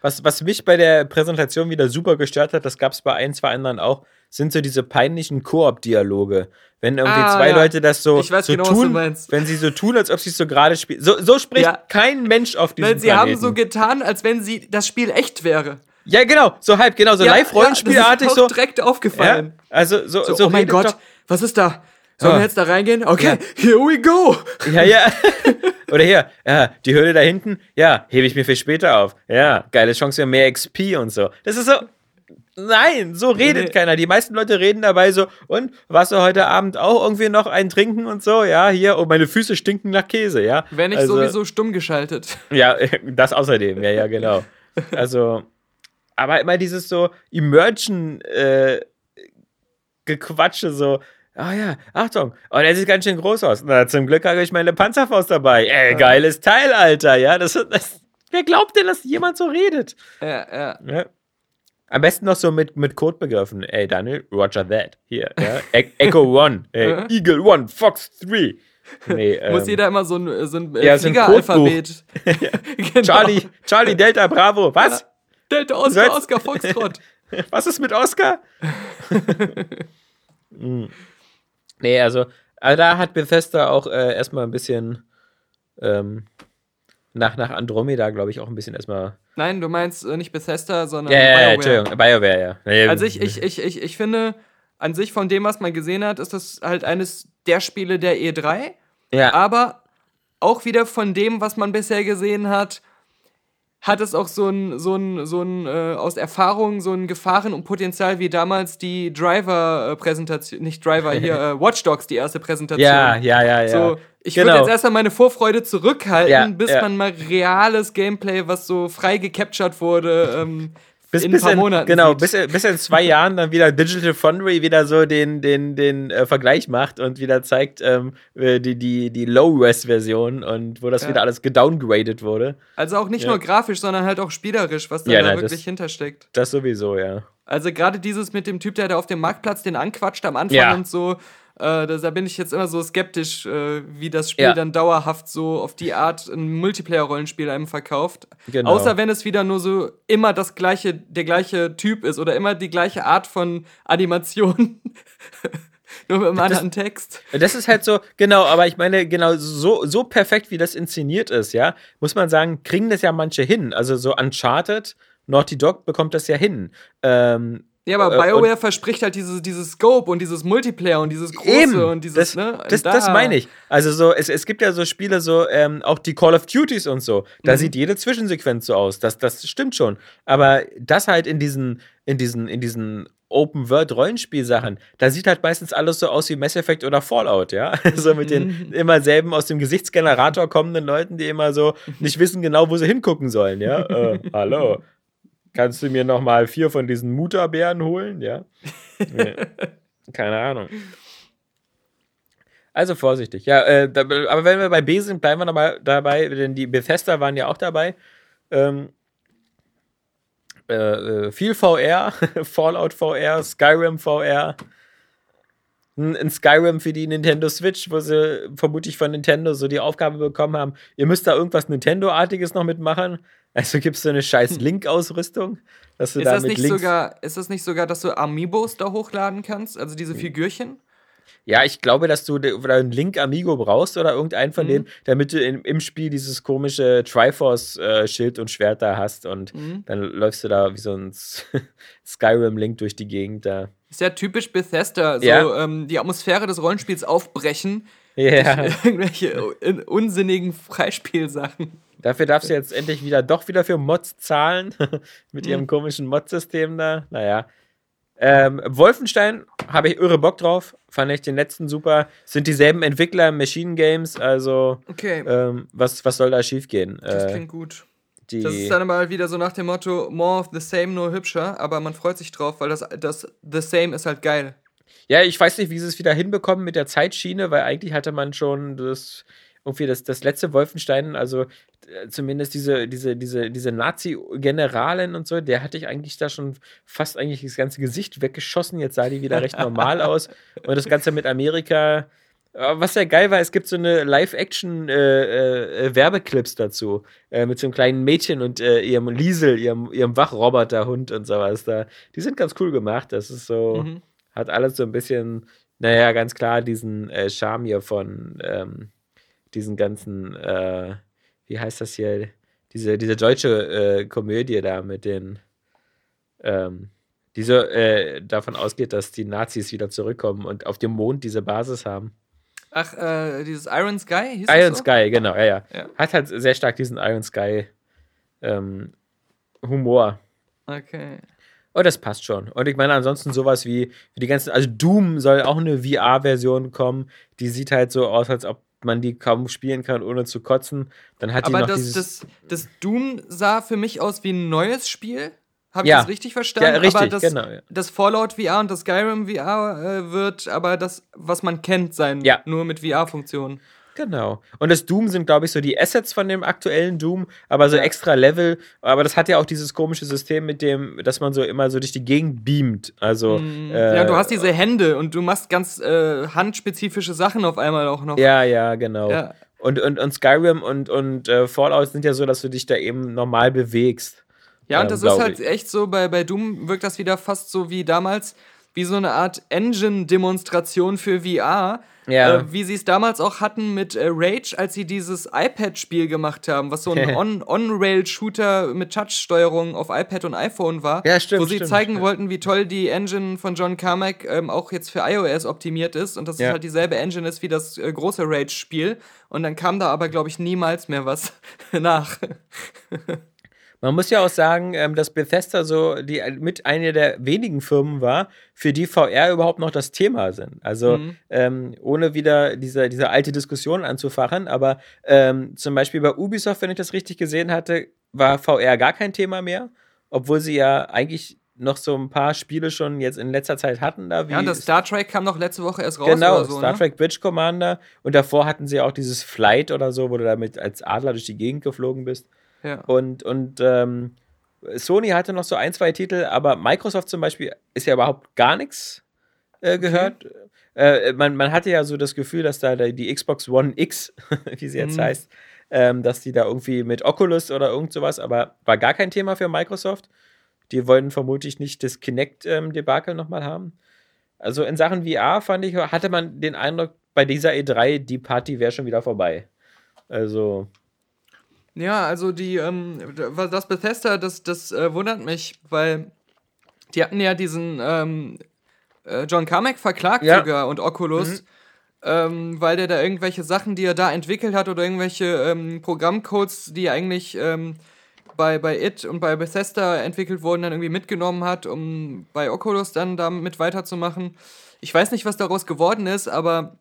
Was, was mich bei der Präsentation wieder super gestört hat, das gab es bei ein, zwei anderen auch, sind so diese peinlichen Koop-Dialoge. Wenn irgendwie Ah, zwei ja. Leute das so, Ich weiß so genau, was du tun, wenn sie so tun, als ob sie es so gerade spielen. So, so spricht Ja. kein Mensch auf diesem Weil sie haben Planeten. so getan, als wenn sie das Spiel echt wäre. Ja, genau, so halb, genau, so Ja, live-Rollenspielartig ja, so. direkt Ja, aufgefallen. also so, So, so oh mein Gott, doch- was ist da? Sollen Ah. wir jetzt da reingehen? Okay, here we go. Ja, ja. Oder hier, ja, die Höhle da hinten, ja, hebe ich mir für später auf. Ja, geile Chance für mehr XP und so. Das ist so. Nein, so redet Nee. keiner. Die meisten Leute reden dabei so, und warst du heute Abend auch irgendwie noch ein Trinken und so? Ja, hier, oh, meine Füße stinken nach Käse, ja. Wenn nicht Also- sowieso stumm geschaltet. Ja, das außerdem, ja, ja, genau. Also, aber immer dieses so Emergen äh, Gequatsche, so, ah ja, Achtung, oh, der sieht ganz schön groß aus. Na, zum Glück habe ich meine Panzerfaust dabei. Ey, geiles Teil, Alter, ja, das, das wer glaubt denn, dass jemand so redet? Ja, ja. Ja. Am besten noch so mit, mit Codebegriffen. Ey, Daniel, Roger that. Hier, ja. E Echo One, ey, Eagle One, Fox 3. Nee, Muss ähm, jeder immer so ein, so ein äh, Ja, so Fliegeralphabet. genau. Charlie, Charlie Delta Bravo, was? Delta sollst- Oscar, Oscar Foxtrot. Was ist mit Oscar? Hm. nee, also, also da hat Bethesda auch äh, erstmal ein bisschen ähm, nach, nach Andromeda, glaube ich, auch ein bisschen erstmal. Nein, du meinst äh, nicht Bethesda, sondern Ja, ja, ja, BioWare. Entschuldigung, BioWare, ja. Also ich, ich, ich, ich, ich finde, an sich von dem, was man gesehen hat, ist das halt eines der Spiele der E3. ja, Aber auch wieder von dem, was man bisher gesehen hat, hat es auch so ein, so ein, so ein äh, aus Erfahrung so ein Gefahren und Potenzial wie damals die Driver-Präsentation, nicht Driver, hier, äh, Watch Dogs, die erste Präsentation. ja, ja, ja, ja. So, ich Genau. würde jetzt erstmal meine Vorfreude zurückhalten, Ja, bis ja. man mal reales Gameplay, was so frei gecaptured wurde, ähm, bis, in ein bis paar in, Monaten. Genau, bis, in- bis in zwei Jahren dann wieder Digital Foundry wieder so den, den, den äh, Vergleich macht und wieder zeigt ähm, äh, die, die, die Low-Res-Version und wo das Ja. wieder alles gedowngradet wurde. Also auch nicht nur grafisch, sondern halt auch spielerisch, was da, da nein, das- wirklich hintersteckt. Das sowieso, ja. Also gerade dieses mit dem Typ, der da auf dem Marktplatz den anquatscht am Anfang und so, äh, da, da bin ich jetzt immer so skeptisch, äh, wie das Spiel Ja. dann dauerhaft so auf die Art ein Multiplayer-Rollenspiel einem verkauft. Genau. Außer wenn es wieder nur so immer das gleiche, der gleiche Typ ist oder immer die gleiche Art von Animation. nur mit einem anderen Text. Das ist halt so, genau, aber ich meine, genau, so, so perfekt, wie das inszeniert ist, ja, muss man sagen, kriegen das ja manche hin. Also so Uncharted, Naughty Dog bekommt das ja hin. Ähm, Ja, aber Äh, BioWare verspricht halt dieses, dieses Scope und dieses Multiplayer und dieses Große Eben, und dieses, das, ne? das, da- das meine ich. Also so, es, es gibt ja so Spiele, so ähm, auch die Call of Duties und so. Da Mhm. sieht jede Zwischensequenz so aus. Das, das stimmt schon. Aber das halt in diesen, in diesen, in diesen Open World Rollenspielsachen, da sieht halt meistens alles so aus wie Mass Effect oder Fallout, ja. so mit den immer selben aus dem Gesichtsgenerator kommenden Leuten, die immer so nicht wissen genau, wo sie hingucken sollen, ja. äh, hallo. Kannst du mir noch mal vier von diesen Mutterbären holen, ja? Nee. Keine Ahnung. Also vorsichtig. Ja, äh, da, aber wenn wir bei B sind, bleiben wir nochmal dabei, denn die Bethesda waren ja auch dabei. Ähm, Äh, äh, viel VR, Fallout VR, Skyrim VR. Ein, ein Skyrim für die Nintendo Switch, wo sie vermutlich von Nintendo so die Aufgabe bekommen haben, ihr müsst da irgendwas Nintendo-artiges noch mitmachen. Also gibt es so eine scheiß Link-Ausrüstung, dass du Ist da das, nicht Links sogar, ist das nicht sogar, dass du Amiibos da hochladen kannst? Also diese Figürchen? Ja, ich glaube, dass du einen Link Amigo brauchst oder irgendeinen Mhm. von denen, damit du in, im Spiel dieses komische Triforce-Schild und Schwert da hast und Mhm. dann läufst du da wie so ein Skyrim-Link durch die Gegend da. Ist ja typisch Bethesda, so Ja. ähm, die Atmosphäre des Rollenspiels aufbrechen. Ja, Irgendwelche un unsinnigen Freispielsachen. dafür darfst du jetzt endlich wieder doch wieder für Mods zahlen mit Mhm. ihrem komischen Mod-System da. Naja. Ähm, Wolfenstein habe ich irre Bock drauf. Fand ich den letzten super. Sind dieselben Entwickler Machine Games, also Okay, ähm, was, was soll da schiefgehen? das Äh, klingt gut. die, Das ist dann aber wieder so nach dem Motto, more of the same, nur hübscher, aber man freut sich drauf, weil das, das The Same ist halt geil. Ja, ich weiß nicht, wie sie es wieder hinbekommen mit der Zeitschiene, weil eigentlich hatte man schon das irgendwie das, das letzte Wolfenstein, also äh, zumindest diese, diese, diese, diese Nazi-Generalin und so, der hatte ich eigentlich da schon fast eigentlich das ganze Gesicht weggeschossen. Jetzt sah die wieder recht normal aus. Und das Ganze mit Amerika. äh, Was ja geil war, es gibt so eine Live-Action-Werbeclips dazu. Äh, mit so einem kleinen Mädchen und äh, ihrem Liesel, ihrem, ihrem Wachroboterhund und sowas da. Die sind ganz cool gemacht. Das ist so Mhm. Hat alles so ein bisschen, naja, ganz klar diesen äh, Charme hier von ähm, diesen ganzen, äh, wie heißt das hier, diese, diese deutsche äh, Komödie da mit den, ähm, die so äh, davon ausgeht, dass die Nazis wieder zurückkommen und auf dem Mond diese Basis haben. Ach, äh, dieses Iron Sky? Hieß Iron so? Sky, genau, ja, ja, Ja. Hat halt sehr stark diesen Iron Sky ähm, Humor. Okay. Oh, das passt schon. Und ich meine, ansonsten sowas wie, wie die ganzen, also Doom soll auch eine VR-Version kommen, die sieht halt so aus, als ob man die kaum spielen kann, ohne zu kotzen. Dann hat die Aber noch das, dieses. das, das Doom sah für mich aus wie ein neues Spiel. Habe ich Ja. das richtig verstanden? Ja, richtig, aber das, genau, ja. das Fallout VR und das Skyrim VR äh, wird aber das, was man kennt, sein. Ja. Nur mit VR-Funktionen. Genau. Und das Doom sind, glaube ich, so die Assets von dem aktuellen Doom, aber so extra Level. Aber das hat ja auch dieses komische System mit dem, dass man so immer so durch die Gegend beamt. Also. äh, ja, du hast diese Hände und du machst ganz äh, handspezifische Sachen auf einmal auch noch. Ja, ja, genau. Ja. Und, und, und Skyrim und, und äh, Fallout sind ja so, dass du dich da eben normal bewegst. Ja, und Ähm, das ist glaub halt echt so, bei, bei Doom wirkt das wieder fast so wie damals, wie so eine Art Engine-Demonstration für VR. Ja. Äh, wie sie es damals auch hatten mit äh, Rage, als sie dieses iPad-Spiel gemacht haben, was so ein On- On-Rail-Shooter mit Touch-Steuerung auf iPad und iPhone war. Ja, stimmt, Wo sie stimmt, zeigen ja. wollten, wie toll die Engine von John Carmack ähm, auch jetzt für iOS optimiert ist und dass Ja. es halt dieselbe Engine ist wie das äh, große Rage-Spiel. Und dann kam da aber, glaube ich, niemals mehr was nach. Man muss ja auch sagen, ähm, dass Bethesda so die mit einer der wenigen Firmen war, für die VR überhaupt noch das Thema sind. Also Mhm. ähm, ohne wieder diese, diese alte Diskussion anzufachen, aber ähm, zum Beispiel bei Ubisoft, wenn ich das richtig gesehen hatte, war VR gar kein Thema mehr, obwohl sie ja eigentlich noch so ein paar Spiele schon jetzt in letzter Zeit hatten da. Ja, und das Star Trek kam doch letzte Woche erst raus Genau, oder so, Star ne? Trek Bridge Commander. Und davor hatten sie auch dieses Flight oder so, wo du damit als Adler durch die Gegend geflogen bist. Ja. Und, und ähm, Sony hatte noch so ein, zwei Titel, aber Microsoft zum Beispiel ist ja überhaupt gar nichts äh, gehört. Äh, man, man hatte ja so das Gefühl, dass da die Xbox One X, wie sie jetzt Mhm. heißt, ähm, dass die da irgendwie mit Oculus oder irgend sowas, aber war gar kein Thema für Microsoft. Die wollten vermutlich nicht das Kinect-Debakel nochmal haben. Also in Sachen VR fand ich, hatte man den Eindruck, bei dieser E3, die Party wäre schon wieder vorbei. Also, Ja, also die, ähm, was das Bethesda, das, das äh, wundert mich, weil die hatten ja diesen ähm, äh, John Carmack verklagt Ja. sogar und Oculus, ähm, weil der da irgendwelche Sachen, die er da entwickelt hat oder irgendwelche ähm, Programmcodes, die eigentlich ähm, bei, bei It und bei Bethesda entwickelt wurden, dann irgendwie mitgenommen hat, um bei Oculus dann damit weiterzumachen. Ich weiß nicht, was daraus geworden ist, aber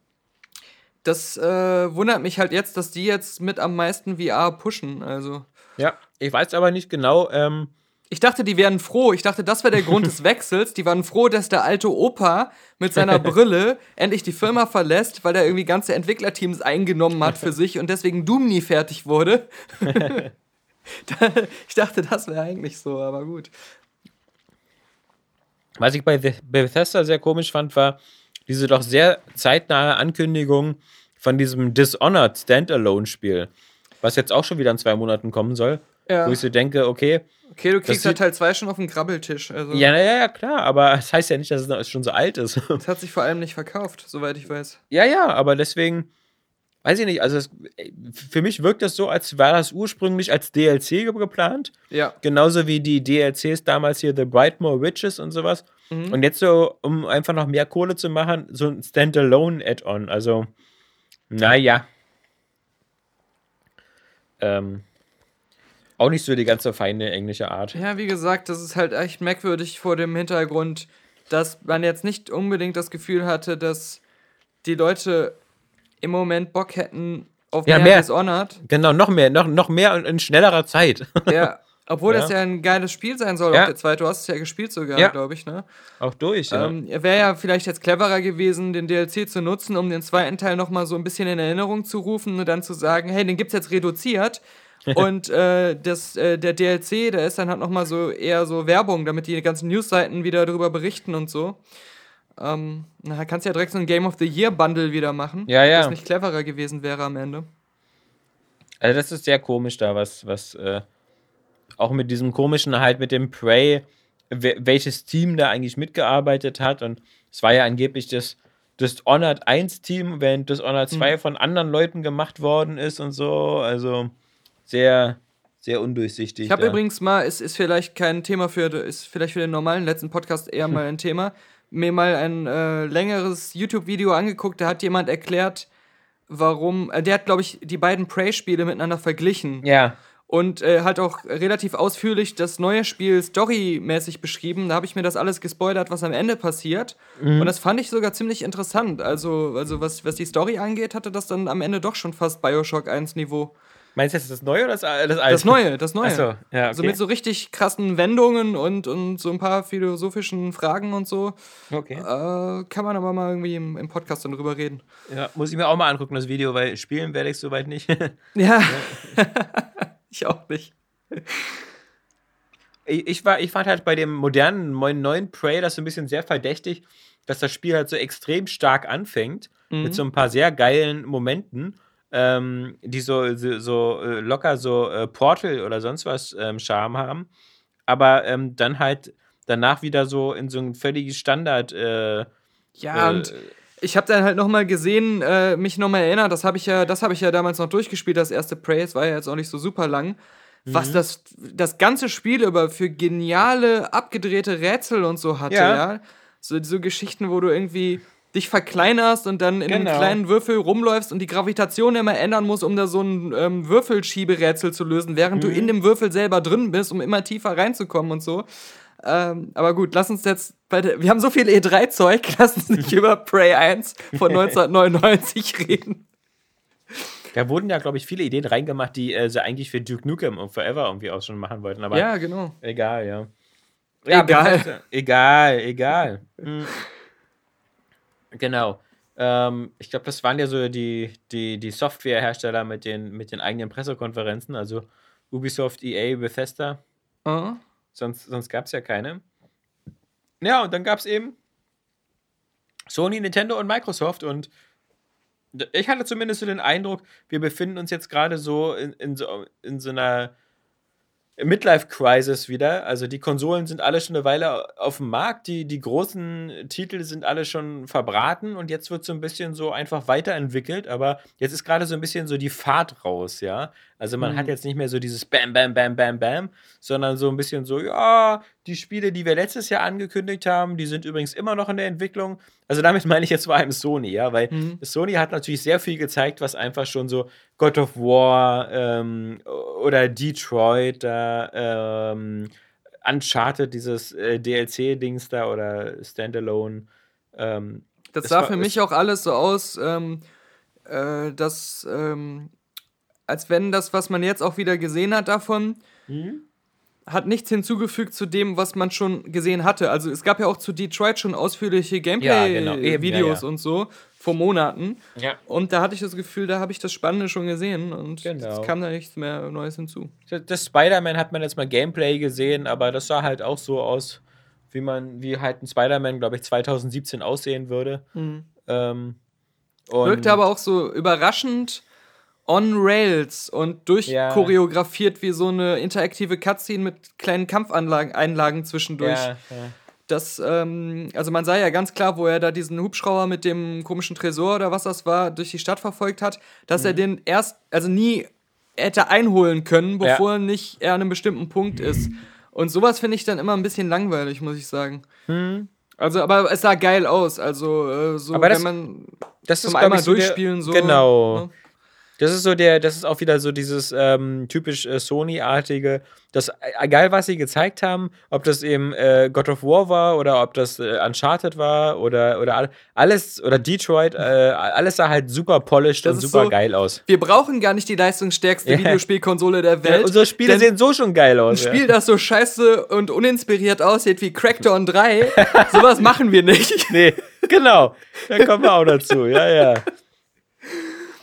das äh, wundert mich halt jetzt, dass die jetzt mit am meisten VR pushen. Also. ja, ich weiß aber nicht genau, ähm, Ich dachte, die wären froh. Ich dachte, das wäre der Grund des Wechsels. Die waren froh, dass der alte Opa mit seiner Brille endlich die Firma verlässt, weil er irgendwie ganze Entwicklerteams eingenommen hat für sich und deswegen Doom nie fertig wurde. ich dachte, das wäre eigentlich so, aber gut. Was ich bei The- Bethesda sehr komisch fand, war diese doch sehr zeitnahe Ankündigung von diesem Dishonored Standalone-Spiel, was jetzt auch schon wieder in zwei Monaten kommen soll. Ja. Wo ich so denke, okay, Okay, du kriegst ja Teil 2 schon auf dem Krabbeltisch. Also, ja, ja, ja, klar, aber das heißt ja nicht, dass es schon so alt ist. Das hat sich vor allem nicht verkauft, soweit ich weiß. ja, ja, aber deswegen, weiß ich nicht, also es, für mich wirkt das so, als war das ursprünglich als DLC ge- geplant. Ja. Genauso wie die DLCs damals hier The Brightmoor Witches und sowas. Und jetzt so, um einfach noch mehr Kohle zu machen, so ein Standalone-Add-on. Also, naja. Ähm, auch nicht so die ganze feine englische Art. Ja, wie gesagt, das ist halt echt merkwürdig vor dem Hintergrund, dass man jetzt nicht unbedingt das Gefühl hatte, dass die Leute im Moment Bock hätten auf Ja, mehr, mehr. Dishonored. Genau, noch mehr, noch, noch mehr und in schnellerer Zeit. Ja, obwohl Ja. das ja ein geiles Spiel sein soll, Ja. auch der zweite. Du hast es ja gespielt sogar, Ja. glaube ich, ne? auch durch, ja. Ähm, Wäre ja vielleicht jetzt cleverer gewesen, den DLC zu nutzen, um den zweiten Teil nochmal so ein bisschen in Erinnerung zu rufen und dann zu sagen, hey, den gibt's jetzt reduziert. und äh, das, äh, der DLC, der ist dann halt nochmal so eher so Werbung, damit die ganzen Newsseiten wieder darüber berichten und so. Ähm, na, kannst ja direkt so ein Game of the Year Bundle wieder machen. Ja, ja. Das nicht cleverer gewesen wäre am Ende. Also das ist sehr komisch da, was, was äh, auch mit diesem komischen halt mit dem Prey, we- welches Team da eigentlich mitgearbeitet hat. Und es war ja angeblich das, das Honored 1 Team, während das Honored 2 von anderen Leuten gemacht worden ist und so. Also sehr, sehr undurchsichtig. Ich habe übrigens mal, es ist vielleicht kein Thema für, ist vielleicht für den normalen letzten Podcast eher mal ein Thema, mir mal ein äh, längeres YouTube-Video angeguckt, da hat jemand erklärt, warum, äh, der hat, glaube ich, die beiden Prey-Spiele miteinander verglichen Ja, und äh, hat auch relativ ausführlich das neue Spiel storymäßig beschrieben. Da habe ich mir das alles gespoilert, was am Ende passiert. Mhm. Und das fand ich sogar ziemlich interessant. Also, also was, was die Story angeht, hatte das dann am Ende doch schon fast Bioshock 1 Niveau. Meinst du jetzt das Neue oder das, das Alte? Das Neue, das Neue. Ach so, ja, Also okay. mit so richtig krassen Wendungen und, und so ein paar philosophischen Fragen und so. Okay. Äh, kann man aber mal irgendwie im, im Podcast dann drüber reden. Ja, muss ich mir auch mal angucken, das Video, weil spielen werde ich soweit nicht. Ja. ich auch nicht. ich, ich, war, ich fand halt bei dem modernen, neuen, neuen Prey das so ein bisschen sehr verdächtig, dass das Spiel halt so extrem stark anfängt, mit so ein paar sehr geilen Momenten, ähm, die so, so, so äh, locker so äh, Portal oder sonst was ähm, Charme haben, aber ähm, dann halt danach wieder so in so ein völliges Standard. Äh, Ja, Äh, und ich habe dann halt nochmal gesehen, äh, mich nochmal erinnert, das habe ich ja, das habe ich ja damals noch durchgespielt, das erste Prey, es war ja jetzt auch nicht so super lang. Was Mhm. das, das ganze Spiel über für geniale, abgedrehte Rätsel und so hatte, ja. Ja. So, so Geschichten, wo du irgendwie dich verkleinerst und dann in einem Genau. kleinen Würfel rumläufst und die Gravitation immer ändern musst, um da so ein ähm, Würfelschieberätsel zu lösen, während du Mhm. in dem Würfel selber drin bist, um immer tiefer reinzukommen und so. Ähm, aber gut, lass uns jetzt bei der, wir haben so viel E3-Zeug, lass uns nicht über Prey 1 von 1999 reden. da wurden ja, glaube ich, viele Ideen reingemacht, die äh, sie eigentlich für Duke Nukem und Forever irgendwie auch schon machen wollten. Aber Ja, genau. Egal, ja. Egal. Bethesda- Egal, egal. Mhm. Genau. Ähm, ich glaube, das waren ja so die, die, die Softwarehersteller mit den, mit den eigenen Pressekonferenzen, also Ubisoft, EA, Bethesda. Äh? Sonst, sonst gab es ja keine. Ja, und dann gab es eben Sony, Nintendo und Microsoft und ich hatte zumindest so den Eindruck, wir befinden uns jetzt gerade so in, in, so in so einer Midlife-Crisis wieder. Also die Konsolen sind alle schon eine Weile auf dem Markt, die, die großen Titel sind alle schon verbraten und jetzt wird so ein bisschen so einfach weiterentwickelt, aber jetzt ist gerade so ein bisschen so die Fahrt raus, ja. Also man hat jetzt nicht mehr so dieses Bam, Bam, Bam, Bam, Bam, sondern so ein bisschen so, ja, die Spiele, die wir letztes Jahr angekündigt haben, die sind übrigens immer noch in der Entwicklung. Also damit meine ich jetzt vor allem Sony, ja, weil Sony hat natürlich sehr viel gezeigt, was einfach schon so God of War ähm, oder Detroit da, ähm, Uncharted, dieses äh, DLC-Dings da oder Standalone. Ähm, Das sah war- für mich auch alles so aus, ähm, äh, dass, ähm, als wenn das, was man jetzt auch wieder gesehen hat davon, hat nichts hinzugefügt zu dem, was man schon gesehen hatte. Also es gab ja auch zu Detroit schon ausführliche Ja, genau. Gameplay-Videos ja, ja. und so vor Monaten. Ja. Und da hatte ich das Gefühl, da habe ich das Spannende schon gesehen und Genau. es kam da nichts mehr Neues hinzu. Das, das Spider-Man hat man jetzt mal Gameplay gesehen, aber das sah halt auch so aus, wie man, wie halt ein Spider-Man, glaube ich, 2017 aussehen würde. Ähm, und Wirkte aber auch so überraschend on Rails und durchchoreografiert wie so eine interaktive Cutscene mit kleinen Kampfanlagen Einlagen zwischendurch. ja, ja. Das, ähm, also man sah ja ganz klar, wo er da diesen Hubschrauber mit dem komischen Tresor oder was das war, durch die Stadt verfolgt hat, dass Mhm. er den erst, also nie hätte einholen können, bevor nicht er an einem bestimmten Punkt ist. Und sowas finde ich dann immer ein bisschen langweilig, muss ich sagen. Also, aber es sah geil aus. Also, äh, so, Mhm. Aber das- wenn man Das zum ist, glaub einmal so der- durchspielen so. Genau. ne? Das ist so der, das ist auch wieder so dieses ähm, typisch äh, Sony-artige, das äh, egal was sie gezeigt haben, ob das eben äh, God of War war oder ob das äh, Uncharted war oder, oder all- alles oder Detroit, äh, alles sah halt super polished Das und super so- geil aus. Wir brauchen gar nicht die leistungsstärkste Ja. Videospielkonsole der Ja, Welt. unsere Spiele sehen so schon geil ein aus. Spiel, ja. das so scheiße und uninspiriert aussieht wie Crackdown 3, sowas machen wir nicht. Nee, genau. Da kommen wir auch dazu. Ja, ja.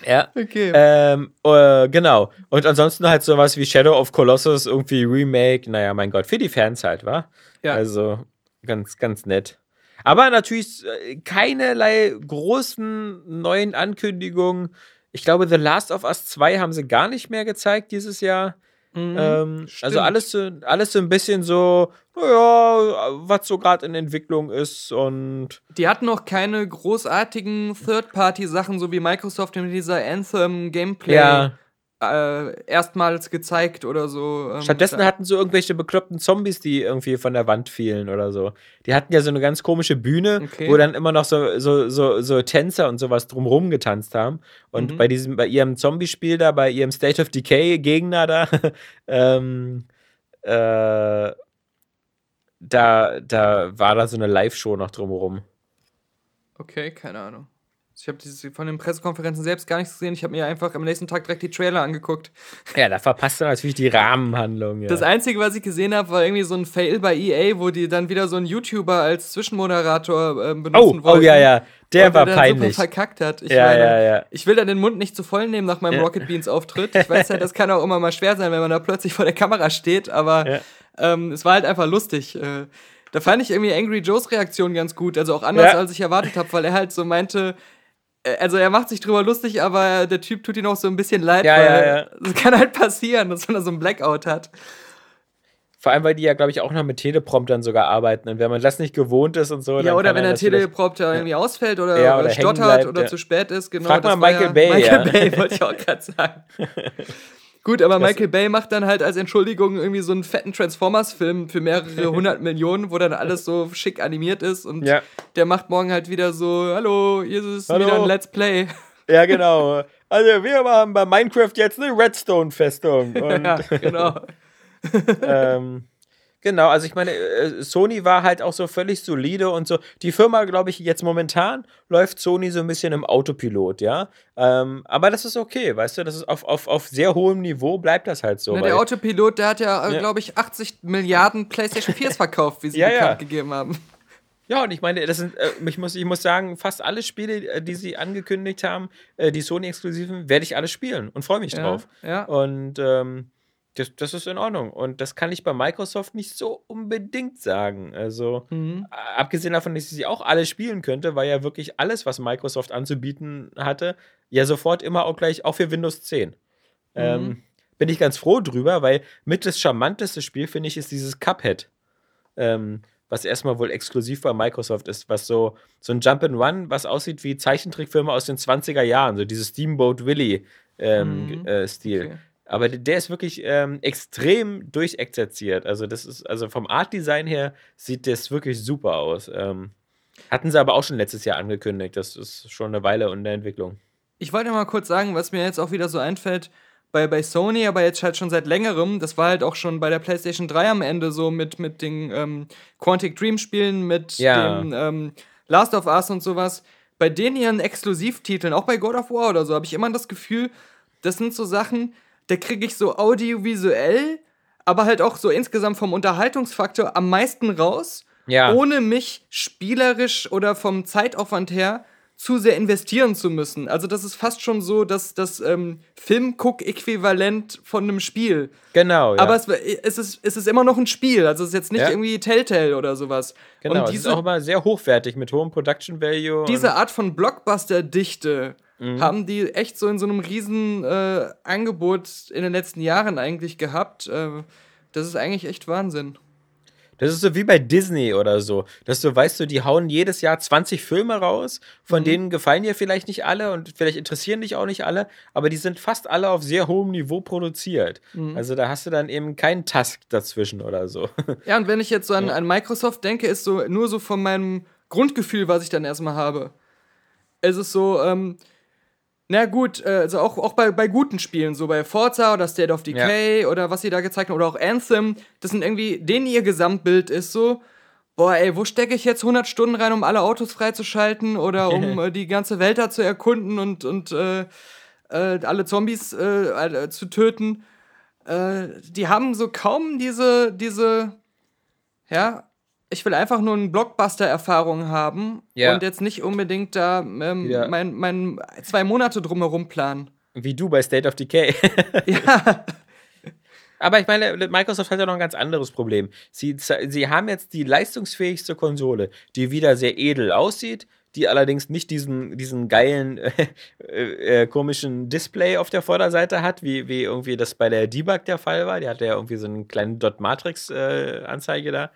Ja. Okay. Ähm, äh, genau. Und ansonsten halt sowas wie Shadow of Colossus, irgendwie Remake, naja, mein Gott, für die Fans halt, wa? Ja. Also ganz, ganz nett. Aber natürlich äh, keinerlei großen neuen Ankündigungen. Ich glaube, The Last of Us 2 haben sie gar nicht mehr gezeigt dieses Jahr. Ähm, stimmt. also alles so, alles so ein bisschen so, naja, was so gerade in Entwicklung ist und Die hatten noch keine großartigen Third-Party-Sachen, so wie Microsoft in dieser Anthem-Gameplay Ja. Äh, erstmals gezeigt oder so. Ähm, Stattdessen hatten so irgendwelche bekloppten Zombies, die irgendwie von der Wand fielen oder so. Die hatten ja so eine ganz komische Bühne, Okay. wo dann immer noch so, so, so, so Tänzer und sowas drumrum getanzt haben. Und Mhm. bei diesem, bei ihrem Zombie-Spiel da, bei ihrem State of Decay-Gegner da, ähm, äh, da, da war da so eine Live-Show noch drumherum. Okay, keine Ahnung. Ich habe von den Pressekonferenzen selbst gar nichts gesehen. Ich habe mir einfach am nächsten Tag direkt die Trailer angeguckt. Ja, da verpasst du natürlich die Rahmenhandlung. Ja. Das Einzige, was ich gesehen habe, war irgendwie so ein Fail bei EA, wo die dann wieder so einen YouTuber als Zwischenmoderator oh, benutzen oh wollten. ja, ja. Der und war dann peinlich. super verkackt hat. Ich Ja, meine, ja, ja. Ich will da den Mund nicht zu voll nehmen nach meinem. Rocket Beans Auftritt. Ich weiß ja, das kann auch immer mal schwer sein, wenn man da plötzlich vor der Kamera steht, aber ähm, es war halt einfach lustig. Äh, da fand ich irgendwie Angry Joes Reaktion ganz gut, also auch anders als ich erwartet habe, weil er halt so meinte, äh, also er macht sich drüber lustig, aber der Typ tut ihn auch so ein bisschen leid, Ja, weil ja, ja. das kann halt passieren, dass man da so ein Blackout hat. Vor allem, weil die ja, glaube ich, auch noch mit Telepromptern sogar arbeiten. Und wenn man das nicht gewohnt ist und so, Ja, oder wenn er der Teleprompter irgendwie ausfällt oder, Ja, oder, stottert bleibt, oder zu spät ist. Genau, Frag das mal Michael Bay, Michael ja. Bay, wollte ich auch gerade sagen. Gut, aber Michael Bay macht dann halt als Entschuldigung irgendwie so einen fetten Transformers-Film für mehrere hundert Millionen, wo dann alles so schick animiert ist und Ja. der macht morgen halt wieder so, hallo, hier ist Hallo. wieder ein Let's Play. Ja, genau. Also, wir haben bei Minecraft jetzt eine Redstone-Festung. Ja, genau. ähm, genau, also ich meine, äh, Sony war halt auch so völlig solide und so. Die Firma, glaube ich, jetzt momentan läuft Sony so ein bisschen im Autopilot, ja. Ähm, aber das ist okay, weißt du, das ist auf, auf, auf sehr hohem Niveau bleibt das halt so. Na, der Autopilot, der hat ja, äh, Ja. glaube ich, 80 Milliarden PlayStation 4s verkauft, wie sie Ja, bekannt ja. gegeben haben. Ja, und ich meine, das sind, äh, ich, muss, ich muss sagen, fast alle Spiele, äh, die sie angekündigt haben, äh, die Sony-Exklusiven, werde ich alle spielen und freue mich Ja, drauf. ja. Und ähm, das, das ist in Ordnung. Und das kann ich bei Microsoft nicht so unbedingt sagen. Also, Mhm. abgesehen davon, dass ich sie auch alle spielen könnte, weil ja wirklich alles, was Microsoft anzubieten hatte, ja sofort immer auch gleich auch für Windows 10. Ähm, bin ich ganz froh drüber, weil mit das charmanteste Spiel, finde ich, ist dieses Cuphead. Ähm, was erstmal wohl exklusiv bei Microsoft ist, was so, so ein Jump'n'Run, was aussieht wie Zeichentrickfilme aus den 20er Jahren, so dieses Steamboat Willie ähm, Mhm. äh, Stil. Okay. Aber der- ist wirklich ähm, extrem durchexerziert. Also, das ist, also vom Art-Design her sieht das wirklich super aus. Ähm, hatten sie aber auch schon letztes Jahr angekündigt. Das ist schon eine Weile in der Entwicklung. Ich wollte mal kurz sagen, was mir jetzt auch wieder so einfällt, bei, bei Sony, aber jetzt halt schon seit längerem, das war halt auch schon bei der PlayStation 3 am Ende so mit, mit den ähm, Quantic Dream Spielen, mit Ja. dem ähm, Last of Us und sowas. Bei den ihren Exklusivtiteln, auch bei God of War oder so, habe ich immer das Gefühl, das sind so Sachen, da kriege ich so audiovisuell, aber halt auch so insgesamt vom Unterhaltungsfaktor am meisten raus, Ja. ohne mich spielerisch oder vom Zeitaufwand her zu sehr investieren zu müssen. Also das ist fast schon so das, das ähm, Film-Guck-Äquivalent von einem Spiel. Genau, ja. Aber es, es, ist, es ist immer noch ein Spiel. Also es ist jetzt nicht Ja. irgendwie Telltale oder sowas. genau, Und es diese, ist auch immer sehr hochwertig mit hohem Production Value. diese Art von Blockbuster-Dichte Mhm. haben die echt so in so einem riesen äh, Angebot in den letzten Jahren eigentlich gehabt. Äh, das ist eigentlich echt Wahnsinn. Das ist so wie bei Disney oder so, dass du weißt, du, die hauen jedes Jahr 20 Filme raus, von denen gefallen dir vielleicht nicht alle und vielleicht interessieren dich auch nicht alle, aber die sind fast alle auf sehr hohem Niveau produziert. Also da hast du dann eben keinen Task dazwischen oder so. Ja, und wenn ich jetzt so an, an Microsoft denke, ist so nur so von meinem Grundgefühl, was ich dann erstmal habe. Es ist so, ähm, na gut, äh, also auch, auch bei, bei guten Spielen, so bei Forza oder State of Decay oder was sie da gezeigt haben, oder auch Anthem, das sind irgendwie, denen ihr Gesamtbild ist so, boah, ey, wo stecke ich jetzt 100 Stunden rein, um alle Autos freizuschalten oder um äh, die ganze Welt da zu erkunden und, und äh, äh, alle Zombies äh, äh, zu töten? Äh, die haben so kaum diese, diese, ja, ich will einfach nur eine Blockbuster-Erfahrung haben Ja. und jetzt nicht unbedingt da ähm, Ja. mein, mein zwei Monate drumherum planen. Wie du bei State of Decay. Ja, Aber ich meine, Microsoft hat ja noch ein ganz anderes Problem. Sie, sie haben jetzt die leistungsfähigste Konsole, die wieder sehr edel aussieht, die allerdings nicht diesen, diesen geilen, äh, äh, komischen Display auf der Vorderseite hat, wie, wie irgendwie das bei der Debug der Fall war. Die hatte ja irgendwie so einen kleinen Dot-Matrix-Anzeige da.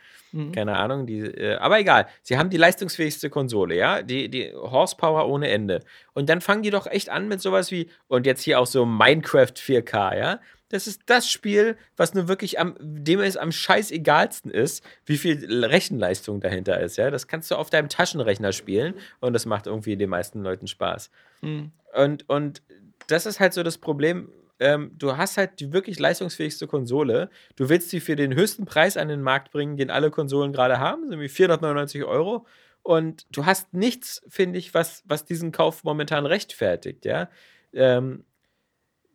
Keine Ahnung. Die, äh, aber egal. Sie haben die leistungsfähigste Konsole, ja? Die, die Horsepower ohne Ende. Und dann fangen die doch echt an mit sowas wie, und jetzt hier auch so Minecraft 4K, ja? Das ist das Spiel, was nur wirklich am, dem es am scheißegalsten ist, wie viel Rechenleistung dahinter ist, ja? Das kannst du auf deinem Taschenrechner spielen und das macht irgendwie den meisten Leuten Spaß. Und, und das ist halt so das Problem. Ähm, du hast halt die wirklich leistungsfähigste Konsole. Du willst sie für den höchsten Preis an den Markt bringen, den alle Konsolen gerade haben, wie 499 Euro. Und du hast nichts, finde ich, was, was diesen Kauf momentan rechtfertigt, ja. Ähm,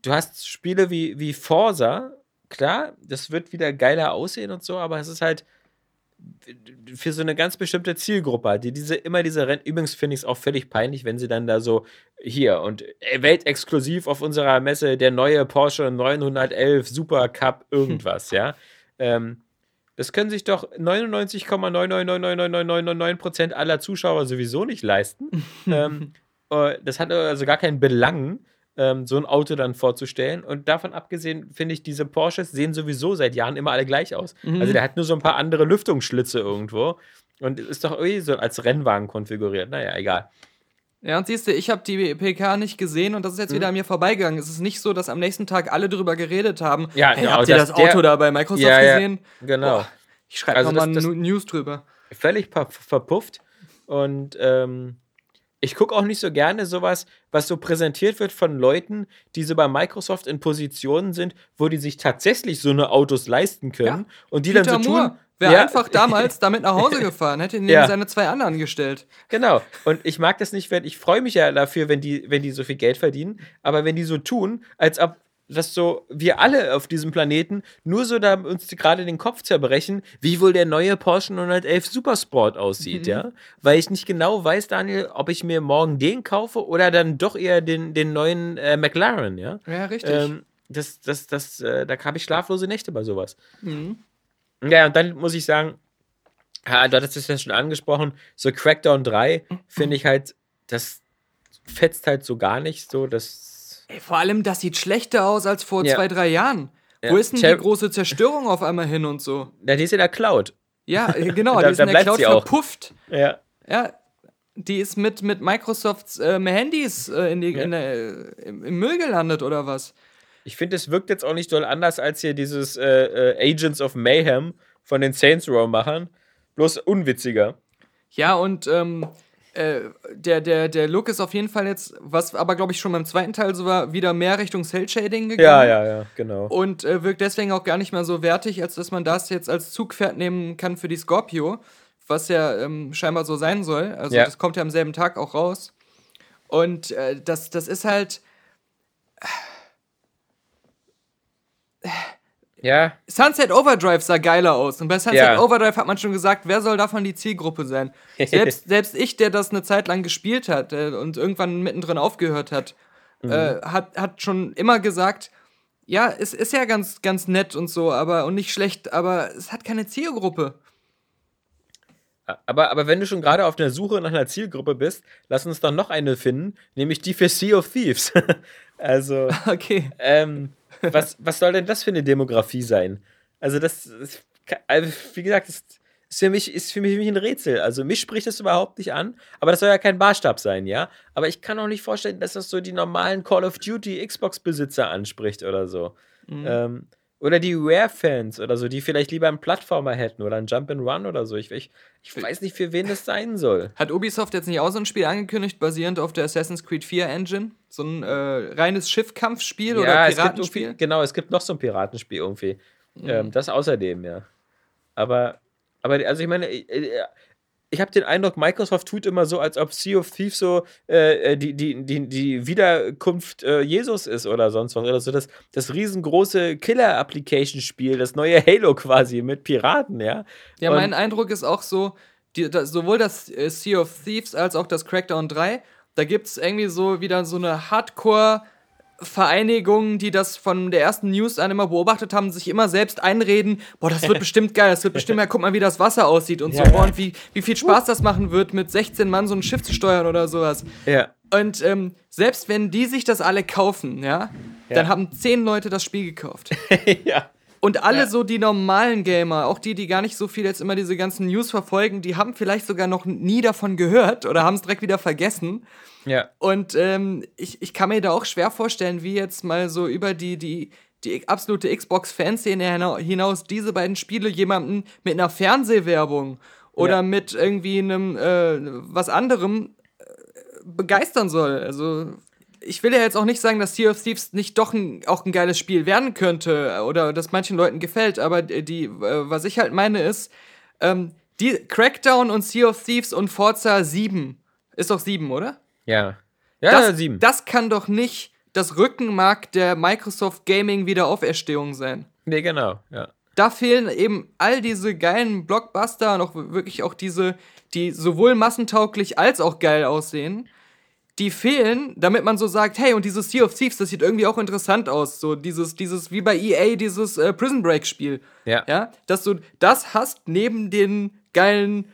du hast Spiele wie, wie Forza, klar, das wird wieder geiler aussehen und so, aber es ist halt für so eine ganz bestimmte Zielgruppe, die diese immer diese Rennen. Übrigens finde ich es auch völlig peinlich, wenn sie dann da so hier und äh, weltexklusiv auf unserer Messe der neue Porsche 911 Super Cup irgendwas, ja. Ähm, das können sich doch 99,9999999% aller Zuschauer sowieso nicht leisten. ähm, äh, das hat also gar keinen Belang, ähm, so ein Auto dann vorzustellen. Und davon abgesehen, finde ich, diese Porsches sehen sowieso seit Jahren immer alle gleich aus. Also der hat nur so ein paar andere Lüftungsschlitze irgendwo. Und ist doch irgendwie so als Rennwagen konfiguriert. Naja, egal. Ja, und siehst du, ich habe die PK nicht gesehen und das ist jetzt Mhm. wieder an mir vorbeigegangen. Es ist nicht so, dass am nächsten Tag alle drüber geredet haben. Ja, hey, genau, habt ihr das Auto der- da bei Microsoft Ja, ja, gesehen? genau. Boah, ich schreibe Also nochmal News drüber. völlig ver verpufft. Und ähm, ich gucke auch nicht so gerne sowas, was so präsentiert wird von Leuten, die so bei Microsoft in Positionen sind, wo die sich tatsächlich so eine Autos leisten können. Ja. Und die Peter dann so Moore tun. wäre Ja, einfach damals damit nach Hause gefahren, hätte neben Ja. seine zwei anderen gestellt. Genau. Und ich mag das nicht, wenn ich freue mich ja dafür, wenn die, wenn die so viel Geld verdienen, aber wenn die so tun, als ob das so wir alle auf diesem Planeten nur so da uns gerade den Kopf zerbrechen, wie wohl der neue Porsche 911 Supersport aussieht, ja? Weil ich nicht genau weiß, Daniel, ob ich mir morgen den kaufe oder dann doch eher den, den neuen äh, McLaren, ja? Ja, richtig. Ähm, das, das, das, äh, da habe ich schlaflose Nächte bei sowas. Mhm. Ja, und dann muss ich sagen, ja, du hattest es ja schon angesprochen, so Crackdown 3 finde ich halt, das fetzt halt so gar nicht so, das Ey, vor allem, das sieht schlechter aus als vor Ja. zwei, drei Jahren. Ja. Wo ist denn Cher- die große Zerstörung auf einmal hin und so? na, die ist in der Cloud. Ja, äh, genau, Da- die ist in der Cloud verpufft. Ja. Ja, die ist mit, mit Microsofts ähm, Handys äh, in die, in der, äh, im, Müll gelandet oder was? Ich finde, es wirkt jetzt auch nicht doll anders als hier dieses äh, äh, Agents of Mayhem von den Saints Row-Machern. Bloß unwitziger. Ja, und ähm, äh, der, der, der Look ist auf jeden Fall jetzt, was aber glaube ich schon beim zweiten Teil so war, wieder mehr Richtung Cell-Shading gegangen. Ja, ja, ja, genau. Und äh, wirkt deswegen auch gar nicht mehr so wertig, als dass man das jetzt als Zugpferd nehmen kann für die Scorpio, was ja ähm, scheinbar so sein soll. Also Ja. das kommt ja am selben Tag auch raus. Und äh, das, das ist halt. Ja. Sunset Overdrive sah geiler aus. Und bei Sunset Ja. Overdrive hat man schon gesagt, wer soll davon die Zielgruppe sein? Selbst, selbst ich, der das eine Zeit lang gespielt hat äh, und irgendwann mittendrin aufgehört hat, Mhm. äh, hat, hat schon immer gesagt, ja, es ist ja ganz, ganz nett und so, aber und nicht schlecht, aber es hat keine Zielgruppe. Aber, aber wenn du schon gerade auf der Suche nach einer Zielgruppe bist, lass uns doch noch eine finden, nämlich die für Sea of Thieves. also, Okay. ähm, was, was soll denn das für eine Demografie sein? Also, das, ist, also, wie gesagt, ist, ist, für mich, ist für mich ein Rätsel. Also, mich spricht das überhaupt nicht an, aber das soll ja kein Maßstab sein, ja? Aber ich kann auch nicht vorstellen, dass das so die normalen Call of Duty Xbox-Besitzer anspricht oder so. Ähm, oder die Rare-Fans oder so, die vielleicht lieber einen Plattformer hätten oder einen Jump'n'Run oder so. Ich, ich, ich weiß nicht, für wen das sein soll. Hat Ubisoft jetzt nicht auch so ein Spiel angekündigt, basierend auf der Assassin's Creed 4 Engine? So ein äh, reines Schiffkampfspiel oder es gibt Piratenspiel? genau, es gibt noch so ein Piratenspiel irgendwie. Ähm, das außerdem, ja. Aber, aber also ich meine, ich, habe den Eindruck, Microsoft tut immer so, als ob Sea of Thieves so äh, die, die, die, die Wiederkunft äh, Jesus ist oder sonst was. Oder so das, das riesengroße Killer-Application-Spiel, das neue Halo quasi mit Piraten, ja. Ja, Und- mein Eindruck ist auch so, die, da, sowohl das äh, Sea of Thieves als auch das Crackdown 3, da gibt es irgendwie so wieder so eine Hardcore-Vereinigung, die das von der ersten News an immer beobachtet haben, sich immer selbst einreden, boah, das wird bestimmt geil, das wird bestimmt, ja, guck mal, wie das Wasser aussieht und so, Ja, boah, ja. und wie, wie viel Spaß das machen wird, mit 16 Mann so ein Schiff zu steuern oder sowas. Ja. Und ähm, selbst wenn die sich das alle kaufen, ja, dann Ja. haben 10 Leute das Spiel gekauft. ja. Und alle so die normalen Gamer, auch die, die gar nicht so viel jetzt immer diese ganzen News verfolgen, die haben vielleicht sogar noch nie davon gehört oder haben es direkt wieder vergessen. Ja. Und ähm, ich, ich kann mir da auch schwer vorstellen, wie jetzt mal so über die, die, die absolute Xbox-Fanszene hina- hinaus diese beiden Spiele jemanden mit einer Fernsehwerbung oder Ja. mit irgendwie einem äh, was anderem äh, begeistern soll. Also ich will ja jetzt auch nicht sagen, dass Sea of Thieves nicht doch ein, auch ein geiles Spiel werden könnte oder dass manchen Leuten gefällt, aber die, äh, was ich halt meine ist, ähm, die Crackdown und Sea of Thieves und Forza 7, ist doch 7, oder? Ja. Ja, das, ja, sieben. das kann doch nicht das Rückenmark der Microsoft Gaming Wiederauferstehung sein. nee, genau. Ja. Da fehlen eben all diese geilen Blockbuster und auch wirklich auch diese, die sowohl massentauglich als auch geil aussehen. Die fehlen, damit man so sagt, hey, und dieses Sea of Thieves, das sieht irgendwie auch interessant aus. So dieses, dieses, wie bei EA, dieses äh, Prison Break Spiel. Ja. Ja, dass du das hast neben den geilen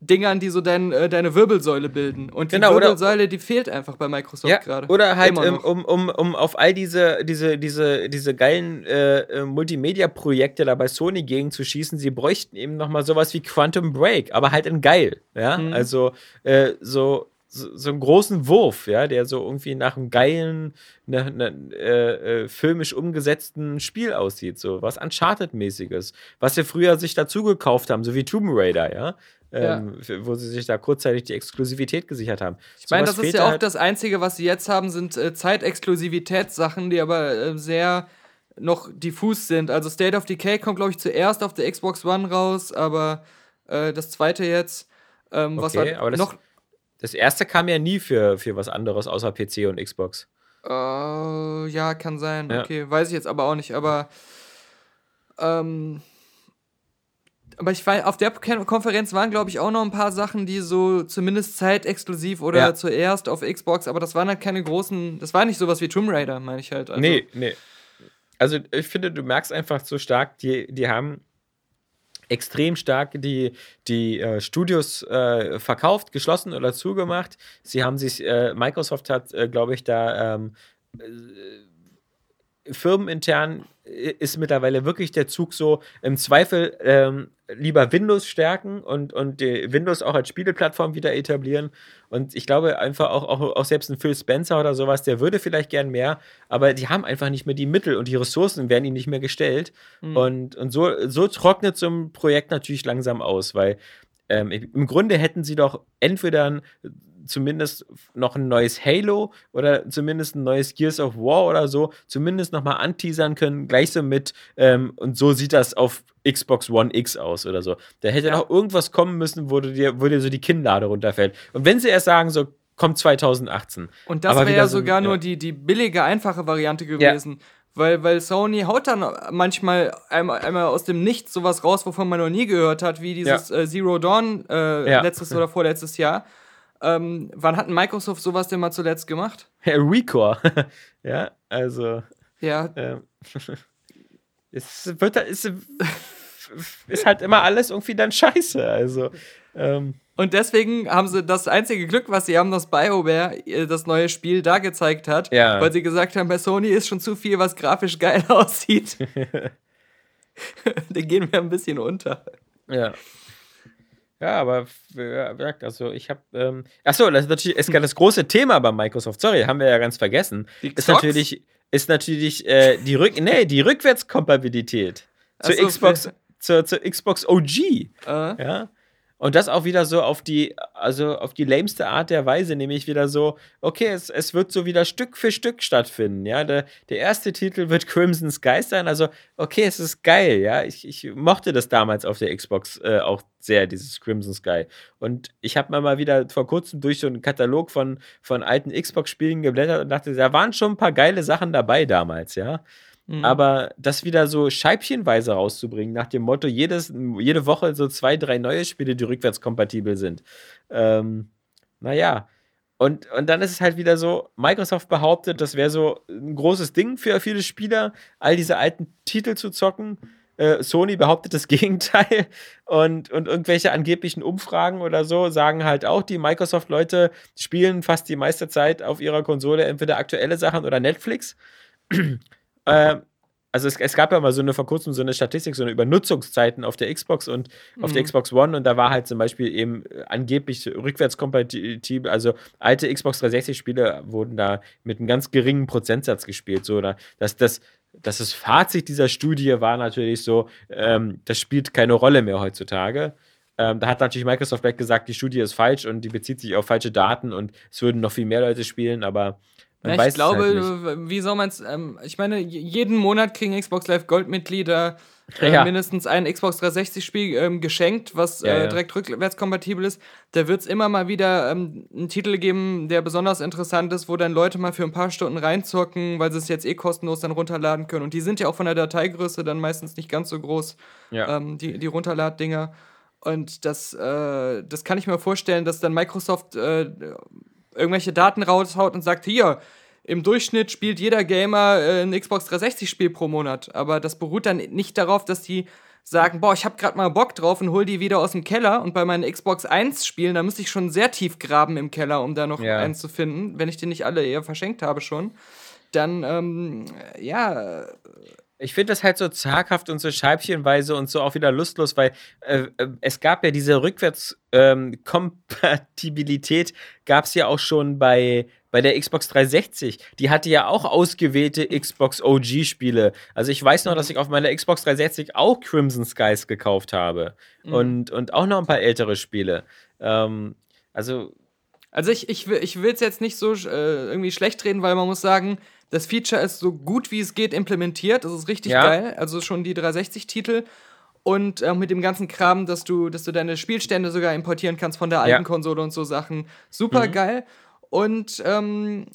Dingern, die so dein, äh, deine Wirbelsäule bilden. Und die Genau, oder- Wirbelsäule, die fehlt einfach bei Microsoft Ja, gerade. oder halt, ähm, um, um, um auf all diese, diese, diese, diese geilen äh, äh, Multimedia-Projekte da bei Sony gegenzuschießen, sie bräuchten eben nochmal sowas wie Quantum Break, aber halt in geil, ja, Mhm. also äh, so, so, so einen großen Wurf, ja, der so irgendwie nach einem geilen, ne, ne, äh, äh, filmisch umgesetzten Spiel aussieht, so was Uncharted-mäßiges, was sie früher sich dazu gekauft haben, so wie Tomb Raider, ja, ähm, für- wo sie sich da kurzzeitig die Exklusivität gesichert haben. Ich meine, das ist ja auch halt- das Einzige, was sie jetzt haben, sind äh, Zeitexklusivitätssachen, die aber äh, sehr noch diffus sind. Also State of Decay kommt, glaube ich, zuerst auf der Xbox One raus, aber äh, das zweite jetzt, ähm, was Okay, war aber das- noch. Das erste kam ja nie für, für was anderes außer PC und Xbox. Äh, ja, kann sein. Ja. Okay, weiß ich jetzt aber auch nicht. Aber ähm, aber ich weiß, auf der Kon- Konferenz waren, glaube ich, auch noch ein paar Sachen, die so zumindest zeitexklusiv oder Ja. zuerst auf Xbox, aber das waren halt keine großen, das war nicht sowas wie Tomb Raider, meine ich halt. Also, nee, nee. Also ich finde, du merkst einfach so stark, die, die haben extrem stark die, die äh, Studios äh, verkauft, geschlossen oder zugemacht. Sie haben sich, äh, Microsoft hat, äh, glaube ich, da ähm, äh, firmenintern i- ist mittlerweile wirklich der Zug so, im Zweifel ähm, lieber Windows stärken und, und Windows auch als Spieleplattform wieder etablieren. Und ich glaube einfach auch, auch, auch selbst ein Phil Spencer oder sowas, der würde vielleicht gern mehr, aber die haben einfach nicht mehr die Mittel und die Ressourcen werden ihnen nicht mehr gestellt. Und, und so, so trocknet so ein Projekt natürlich langsam aus, weil ähm, im Grunde hätten sie doch entweder ein, zumindest noch ein neues Halo oder zumindest ein neues Gears of War oder so, zumindest noch mal anteasern können, gleich so mit ähm, und so sieht das auf Xbox One X aus oder so. Da hätte noch irgendwas kommen müssen, wo dir, wo dir so die Kinnlade runterfällt. Und wenn sie erst sagen, so kommt 2018. Und das wäre ja so sogar ja. nur die, die billige, einfache Variante gewesen. Weil, weil Sony haut dann manchmal einmal, einmal aus dem Nichts sowas raus, wovon man noch nie gehört hat, wie dieses Ja. äh, Zero Dawn äh, Ja. letztes oder vorletztes Jahr. Ähm, wann hat Microsoft sowas denn mal zuletzt gemacht? Recore. ja, also. Ja, Ähm, es wird halt- ist, ist halt immer alles irgendwie dann scheiße. Also. Ähm, Und deswegen haben sie das einzige Glück, was sie haben, dass BioWare äh, das neue Spiel da gezeigt hat, Ja. weil sie gesagt haben, bei Sony ist schon zu viel, was grafisch geil aussieht. da gehen wir ein bisschen unter. Ja. Ja, aber ja, also ich habe. Ähm, achso, das ist natürlich ist das große Thema bei Microsoft. Sorry, haben wir ja ganz vergessen. Die ist Xbox? natürlich, ist natürlich äh, die, Rück nee, die Rückwärtskompatibilität zur Ach so, Xbox, zur, zur Xbox OG. Äh, Ja. Und das auch wieder so auf die, also auf die lameste Art der Weise, nämlich wieder so, okay, es, es wird so wieder Stück für Stück stattfinden, ja. Der, der erste Titel wird Crimson Sky sein, also, okay, es ist geil, ja. Ich, ich mochte das damals auf der Xbox äh, auch sehr, dieses Crimson Sky. Und ich habe mir mal wieder vor kurzem durch so einen Katalog von, von alten Xbox-Spielen geblättert und dachte, da waren schon ein paar geile Sachen dabei damals, ja. Mhm. Aber das wieder so scheibchenweise rauszubringen, nach dem Motto, jedes, jede Woche so zwei, drei neue Spiele, die rückwärtskompatibel sind. Ähm, naja. Und, und dann ist es halt wieder so, Microsoft behauptet, das wäre so ein großes Ding für viele Spieler, all diese alten Titel zu zocken. Äh, Sony behauptet das Gegenteil und, und irgendwelche angeblichen Umfragen oder so sagen halt auch, die Microsoft-Leute spielen fast die meiste Zeit auf ihrer Konsole entweder aktuelle Sachen oder Netflix. Ähm, also es, es gab ja mal so eine vor kurzem so eine Statistik, so eine Übernutzungszeiten auf der Xbox und auf der Mhm. Xbox One und da war halt zum Beispiel eben äh, angeblich rückwärtskompatibel, also alte Xbox 360-Spiele wurden da mit einem ganz geringen Prozentsatz gespielt. So, da, dass das, dass das Fazit dieser Studie war natürlich so, ähm, das spielt keine Rolle mehr heutzutage. Ähm, da hat natürlich Microsoft gleich gesagt, die Studie ist falsch und die bezieht sich auf falsche Daten und es würden noch viel mehr Leute spielen, aber man Ja, ich glaube, halt wie soll man es, ähm, ich meine, jeden Monat kriegen Xbox Live Gold-Mitglieder äh, Ja. mindestens ein Xbox 360-Spiel ähm, geschenkt, was Ja, äh, direkt rückwärtskompatibel ist. Da wird es immer mal wieder ähm, einen Titel geben, der besonders interessant ist, wo dann Leute mal für ein paar Stunden reinzocken, weil sie es jetzt eh kostenlos dann runterladen können. Und die sind ja auch von der Dateigröße dann meistens nicht ganz so groß, ähm, die, die Runterladdinger. Und das, äh, das kann ich mir vorstellen, dass dann Microsoft äh, irgendwelche Daten raushaut und sagt, hier, im Durchschnitt spielt jeder Gamer äh, ein Xbox 360-Spiel pro Monat. Aber das beruht dann nicht darauf, dass die sagen, boah, ich hab grad mal Bock drauf und hol die wieder aus dem Keller. Und bei meinen Xbox 1 Spielen, da müsste ich schon sehr tief graben im Keller, um da noch Ja. einen zu finden, wenn ich die nicht alle eher verschenkt habe schon. Dann, ähm, ja, Ich finde das halt so zaghaft und so scheibchenweise und so auch wieder lustlos, weil äh, äh, es gab ja diese Rückwärtskompatibilität, gab es ja auch schon bei, bei der Xbox 360. Die hatte ja auch ausgewählte Xbox OG-Spiele. Also ich weiß noch, dass ich auf meiner Xbox 360 auch Crimson Skies gekauft habe und, und auch noch ein paar ältere Spiele. Ähm, also Also ich, ich, will- ich will es jetzt nicht so äh, irgendwie schlecht reden, weil man muss sagen, das Feature ist so gut wie es geht implementiert. Das ist richtig Ja. geil. Also schon die 360-Titel. Und äh, mit dem ganzen Kram, dass du, dass du deine Spielstände sogar importieren kannst von der alten Ja. Konsole und so Sachen. Super geil. Und ähm,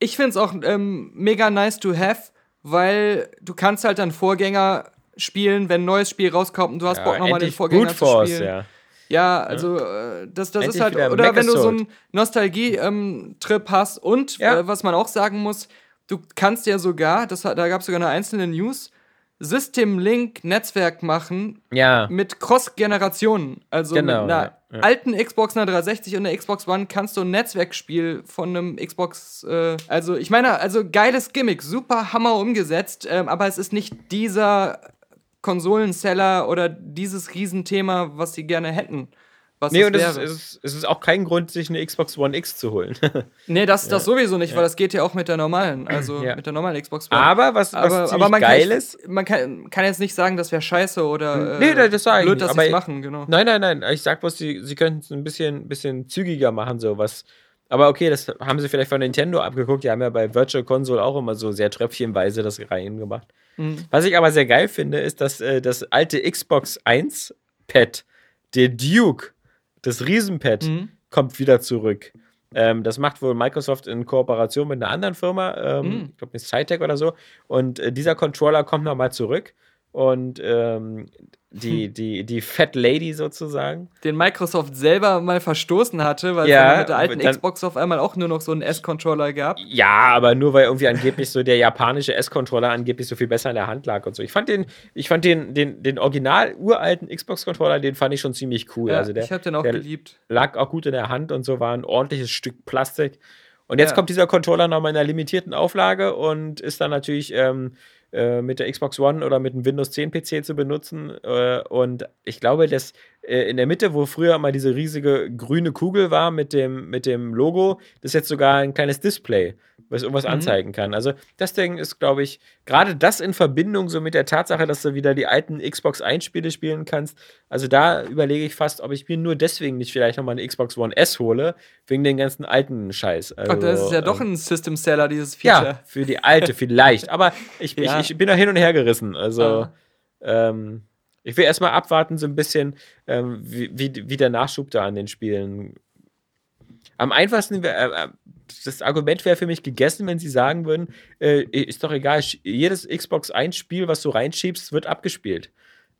ich finde es auch ähm, mega nice to have, weil du kannst halt dann Vorgänger spielen, wenn ein neues Spiel rauskommt und du hast ja, Bock nochmal den Vorgänger Brute Force, zu spielen. ja. Ja, also äh, das, das ist halt, oder wenn du so einen Nostalgie-Trip hast und Ja. äh, was man auch sagen muss, du kannst ja sogar, das, da gab es sogar eine einzelne News, System Link Netzwerk machen Ja, mit Cross-Generationen. Also Genau, mit einer ja, ja. alten Xbox einer 360 und einer Xbox One kannst du ein Netzwerkspiel von einem Xbox, äh, also ich meine, also geiles Gimmick, super Hammer umgesetzt, ähm, aber es ist nicht dieser Konsolenseller oder dieses Riesenthema, was sie gerne hätten. Was nee, und es ist, es, ist, es auch kein Grund, sich eine Xbox One X zu holen. nee, das, das sowieso nicht, weil das geht ja auch mit der normalen, also Ja. mit der normalen Xbox One. aber was, was aber, aber man, geil kann, ist, man kann, kann jetzt nicht sagen, das wäre scheiße oder äh, Nee, nee, das blöd, nicht, dass sie ich- machen, genau. Nein, nein, nein. Ich sag bloß, sie, sie könnten es ein bisschen, bisschen zügiger machen, so was. Aber okay, das haben sie vielleicht von Nintendo abgeguckt. Die haben ja bei Virtual Console auch immer so sehr tröpfchenweise das reingemacht. Mhm. Was ich aber sehr geil finde, ist, dass äh, das alte Xbox 1 Pad, der Duke, das Riesenpad, Mhm. kommt wieder zurück. Ähm, das macht wohl Microsoft in Kooperation mit einer anderen Firma, ähm, Mm. ich glaube mit Cytec oder so. Und äh, dieser Controller kommt nochmal zurück. Und ähm, die, Hm. die, die Fat Lady sozusagen. Den Microsoft selber mal verstoßen hatte, weil Ja, es mit der alten dann- Xbox auf einmal auch nur noch so einen S-Controller gab. Ja, aber nur weil irgendwie angeblich so der japanische S-Controller angeblich so viel besser in der Hand lag und so. Ich fand den, ich fand den, den, den original uralten Xbox-Controller, den fand ich schon ziemlich cool. Ja, also der, ich habe den auch geliebt. lag auch gut in der Hand und so, war ein ordentliches Stück Plastik. Und jetzt Ja. kommt dieser Controller nochmal in einer limitierten Auflage und ist dann natürlich ähm, äh, mit der Xbox One oder mit einem Windows 10 PC zu benutzen. Äh, und ich glaube, dass in der Mitte, wo früher mal diese riesige grüne Kugel war mit dem, mit dem Logo, das ist jetzt sogar ein kleines Display, was irgendwas Mhm. anzeigen kann. Also das Ding ist, glaube ich, gerade das in Verbindung so mit der Tatsache, dass du wieder die alten Xbox 1-Spiele spielen kannst. Also da überlege ich fast, ob ich mir nur deswegen nicht vielleicht nochmal eine Xbox One S hole, wegen den ganzen alten Scheiß. Also, Ach, das ist ja doch ähm, ein System-Seller, dieses Feature. ja, für die alte vielleicht. Aber ich, Ja. ich, ich bin da hin und her gerissen. Also, Ah. ähm, ich will erstmal abwarten, so ein bisschen, ähm, wie, wie, wie der Nachschub da an den Spielen. Am einfachsten wäre, äh, äh, das Argument wäre für mich gegessen, wenn sie sagen würden, äh, ist doch egal, jedes Xbox 1 Spiel, was du reinschiebst, wird abgespielt.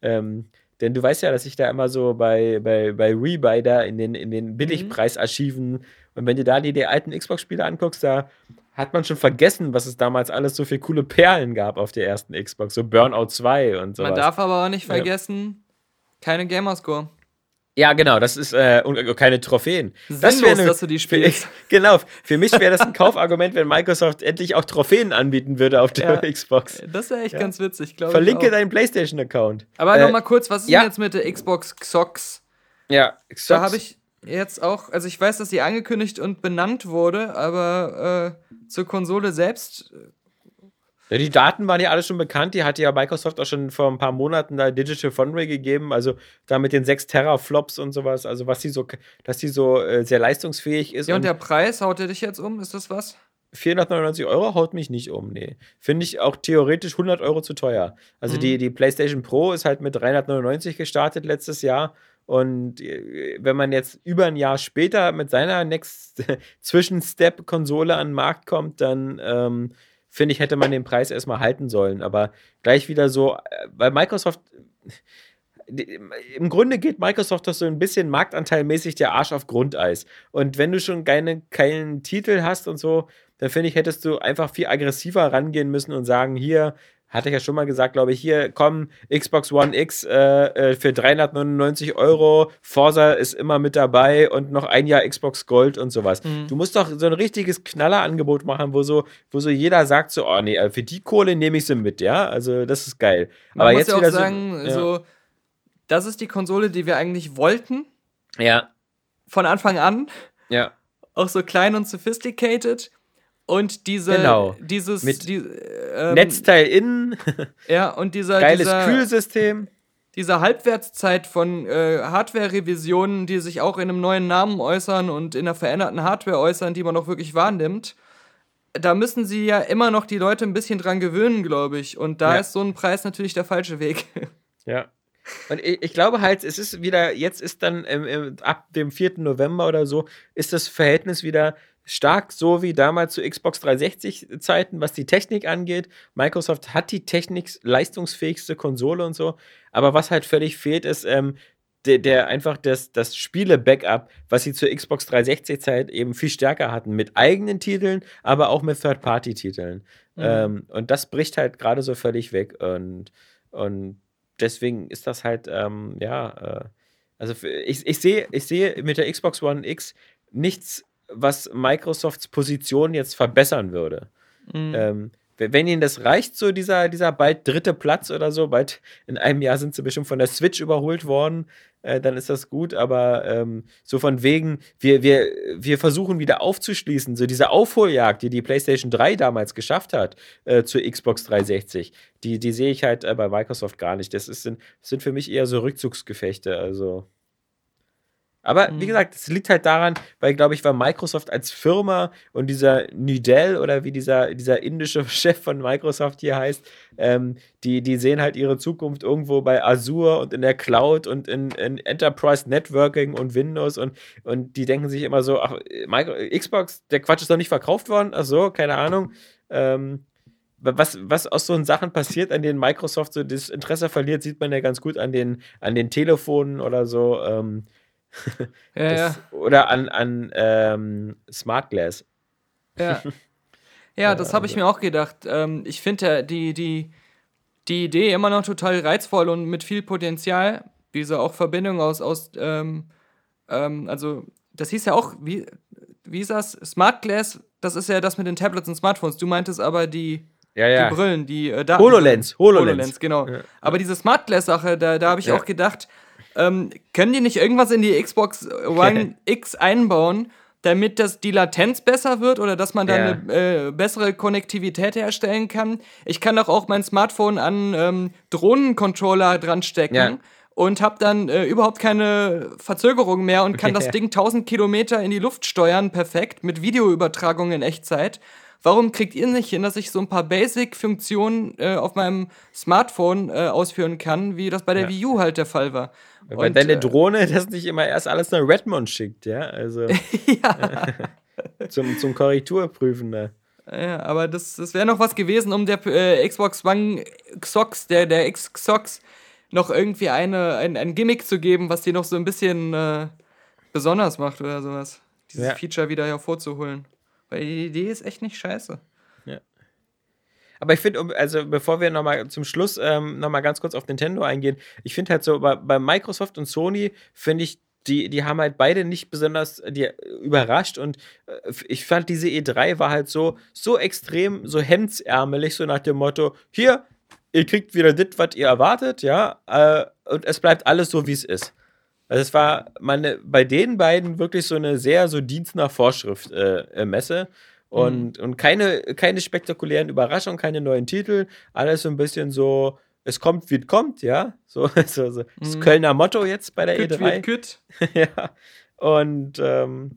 Ähm, denn du weißt ja, dass ich da immer so bei, bei, bei Rebuy da in den, in den Billigpreisarchiven und wenn du da die, die alten Xbox-Spiele anguckst, da hat man schon vergessen, was es damals alles so für coole Perlen gab auf der ersten Xbox. So Burnout 2 und sowas. Man darf aber auch nicht vergessen, keine Gamerscore. ja, genau, das ist äh, und äh, keine Trophäen. Sinnlos, wär ne- dass du die spielst. Für, genau, für mich wäre das ein Kaufargument, wenn Microsoft endlich auch Trophäen anbieten würde auf der Ja. Xbox. Das wäre echt Ja. ganz witzig, glaube ich. Verlinke deinen PlayStation-Account. Aber Äh, noch mal kurz, was ist ja. denn jetzt mit der Xbox Xox? Ja, Da habe ich jetzt auch, also ich weiß, dass sie angekündigt und benannt wurde, aber äh, zur Konsole selbst, Ja, die Daten waren ja alle schon bekannt. Die hatte ja Microsoft auch schon vor ein paar Monaten da Digital Foundry gegeben. Also da mit den 6 Teraflops und sowas. Also was sie so, dass sie so äh, sehr leistungsfähig ist. ja, und der Preis, haut der dich jetzt um? Ist das was? 499 Euro haut mich nicht um, nee. Finde ich auch theoretisch 100 Euro zu teuer. Also Mhm. die, die PlayStation Pro ist halt mit 399 gestartet letztes Jahr. Und äh, wenn man jetzt über ein Jahr später mit seiner Next Zwischenstep-Konsole an den Markt kommt, dann ähm, finde ich, hätte man den Preis erstmal halten sollen. Aber gleich wieder so, äh, weil Microsoft. Im Grunde geht Microsoft doch so ein bisschen marktanteilmäßig der Arsch auf Grundeis. Und wenn du schon keine, keinen Titel hast und so, dann finde ich, hättest du einfach viel aggressiver rangehen müssen und sagen, hier, hatte ich ja schon mal gesagt, glaube ich, hier, komm, Xbox One X äh, äh, für 399 Euro, Forza ist immer mit dabei und noch ein Jahr Xbox Gold und sowas. Mhm. Du musst doch so ein richtiges Knallerangebot machen, wo so, wo so jeder sagt so, oh nee, äh, für die Kohle nehme ich sie mit, ja, also das ist geil. Man Aber muss jetzt ja auch wieder sagen, so, so, das ist die Konsole, die wir eigentlich wollten, ja, von Anfang an. ja, ja. Auch so klein und sophisticated. Und diese, Genau. dieses, Mit die, ähm, Netzteil innen, ja, und dieser, geiles dieser, Kühlsystem. diese Halbwertszeit von äh, Hardware-Revisionen, die sich auch in einem neuen Namen äußern und in einer veränderten Hardware äußern, die man auch wirklich wahrnimmt, da müssen sie ja immer noch die Leute ein bisschen dran gewöhnen, glaube ich. Und da Ja. ist so ein Preis natürlich der falsche Weg. Ja. Und ich, ich glaube halt, es ist wieder, jetzt ist dann ähm, ab dem 4. November oder so, ist das Verhältnis wieder stark so wie damals zu Xbox 360 Zeiten, was die Technik angeht. Microsoft hat die technik leistungsfähigste Konsole und so, aber was halt völlig fehlt, ist ähm, der, der einfach das, das Spiele-Backup, was sie zur Xbox 360-Zeit eben viel stärker hatten, mit eigenen Titeln, aber auch mit Third-Party-Titeln. Mhm. Ähm, und das bricht halt gerade so völlig weg. Und, und deswegen ist das halt, ähm, ja, äh, also ich, ich sehe ich sehe mit der Xbox One X nichts, was Microsofts Position jetzt verbessern würde. Mhm. Ähm, wenn ihnen das reicht, so dieser, dieser bald dritte Platz oder so, bald in einem Jahr sind sie bestimmt von der Switch überholt worden, äh, dann ist das gut, aber ähm, so von wegen, wir, wir, wir versuchen wieder aufzuschließen, so diese Aufholjagd, die die PlayStation 3 damals geschafft hat äh, zur Xbox 360, die, die sehe ich halt äh, bei Microsoft gar nicht. Das, ist, sind, das sind für mich eher so Rückzugsgefechte, also Aber wie gesagt, es liegt halt daran, weil, glaube ich, weil Microsoft als Firma und dieser Nidell oder wie dieser, dieser indische Chef von Microsoft hier heißt, ähm, die, die sehen halt ihre Zukunft irgendwo bei Azure und in der Cloud und in, in Enterprise Networking und Windows und, und die denken sich immer so, ach, Micro Xbox, der Quatsch ist noch nicht verkauft worden, ach so, keine Ahnung. Ähm, was, was aus so Sachen passiert, an denen Microsoft so das Interesse verliert, sieht man ja ganz gut an den, an den Telefonen oder so. Ähm, Ja, das, Oder an, an ähm, Smart Glass. Ja. Ja, das habe ich mir auch gedacht. Ähm, ich finde ja die, die, die Idee immer noch total reizvoll und mit viel Potenzial. Diese auch Verbindung aus, aus ähm, ähm, also das hieß ja auch, wie, wie ist das? Smart Glass, das ist ja das mit den Tablets und Smartphones. Du meintest aber die, Ja, ja. die Brillen, die äh, Daten- HoloLens, HoloLens. genau. Aber diese Smart Glass-Sache, da, da habe ich auch gedacht, ähm, können die nicht irgendwas in die Xbox One X einbauen, damit das die Latenz besser wird oder dass man da Ja. eine äh, bessere Konnektivität herstellen kann? Ich kann doch auch mein Smartphone an ähm, Drohnencontroller dran stecken. Ja. Und habe dann äh, überhaupt keine Verzögerung mehr und kann das. Ding 1000 Kilometer in die Luft steuern, perfekt, mit Videoübertragung in Echtzeit. Warum kriegt ihr nicht hin, dass ich so ein paar Basic-Funktionen äh, auf meinem Smartphone äh, ausführen kann, wie das bei der Ja. Wii U halt der Fall war? Weil Und, deine äh, Drohne das nicht immer erst alles nach Redmond schickt, ja? Also zum, zum Korrekturprüfen da. Ja, aber das, das wäre noch was gewesen, um der äh, Xbox One Xox, der, der X-Xox, noch irgendwie eine, ein, ein Gimmick zu geben, was die noch so ein bisschen äh, besonders macht oder sowas. Dieses Ja. Feature wieder hervorzuholen. Weil die Idee ist echt nicht scheiße. Aber ich finde, also bevor wir nochmal zum Schluss ähm, nochmal ganz kurz auf Nintendo eingehen, ich finde halt so, bei, bei Microsoft und Sony, finde ich, die, die haben halt beide nicht besonders äh, die, überrascht und äh, ich fand diese E3 war halt so, so extrem, so hemdsärmelig, so nach dem Motto, hier, ihr kriegt wieder das, was ihr erwartet, ja, äh, und es bleibt alles so, wie es ist. Also es war meine, bei den beiden wirklich so eine sehr so Dienst nach Vorschrift äh, äh, Messe und, und keine, keine spektakulären Überraschungen, keine neuen Titel, alles so ein bisschen so, es kommt, wie es kommt, ja, so, so, so das Kölner Motto jetzt bei der Küt E3. wird küt. ja. Und ähm,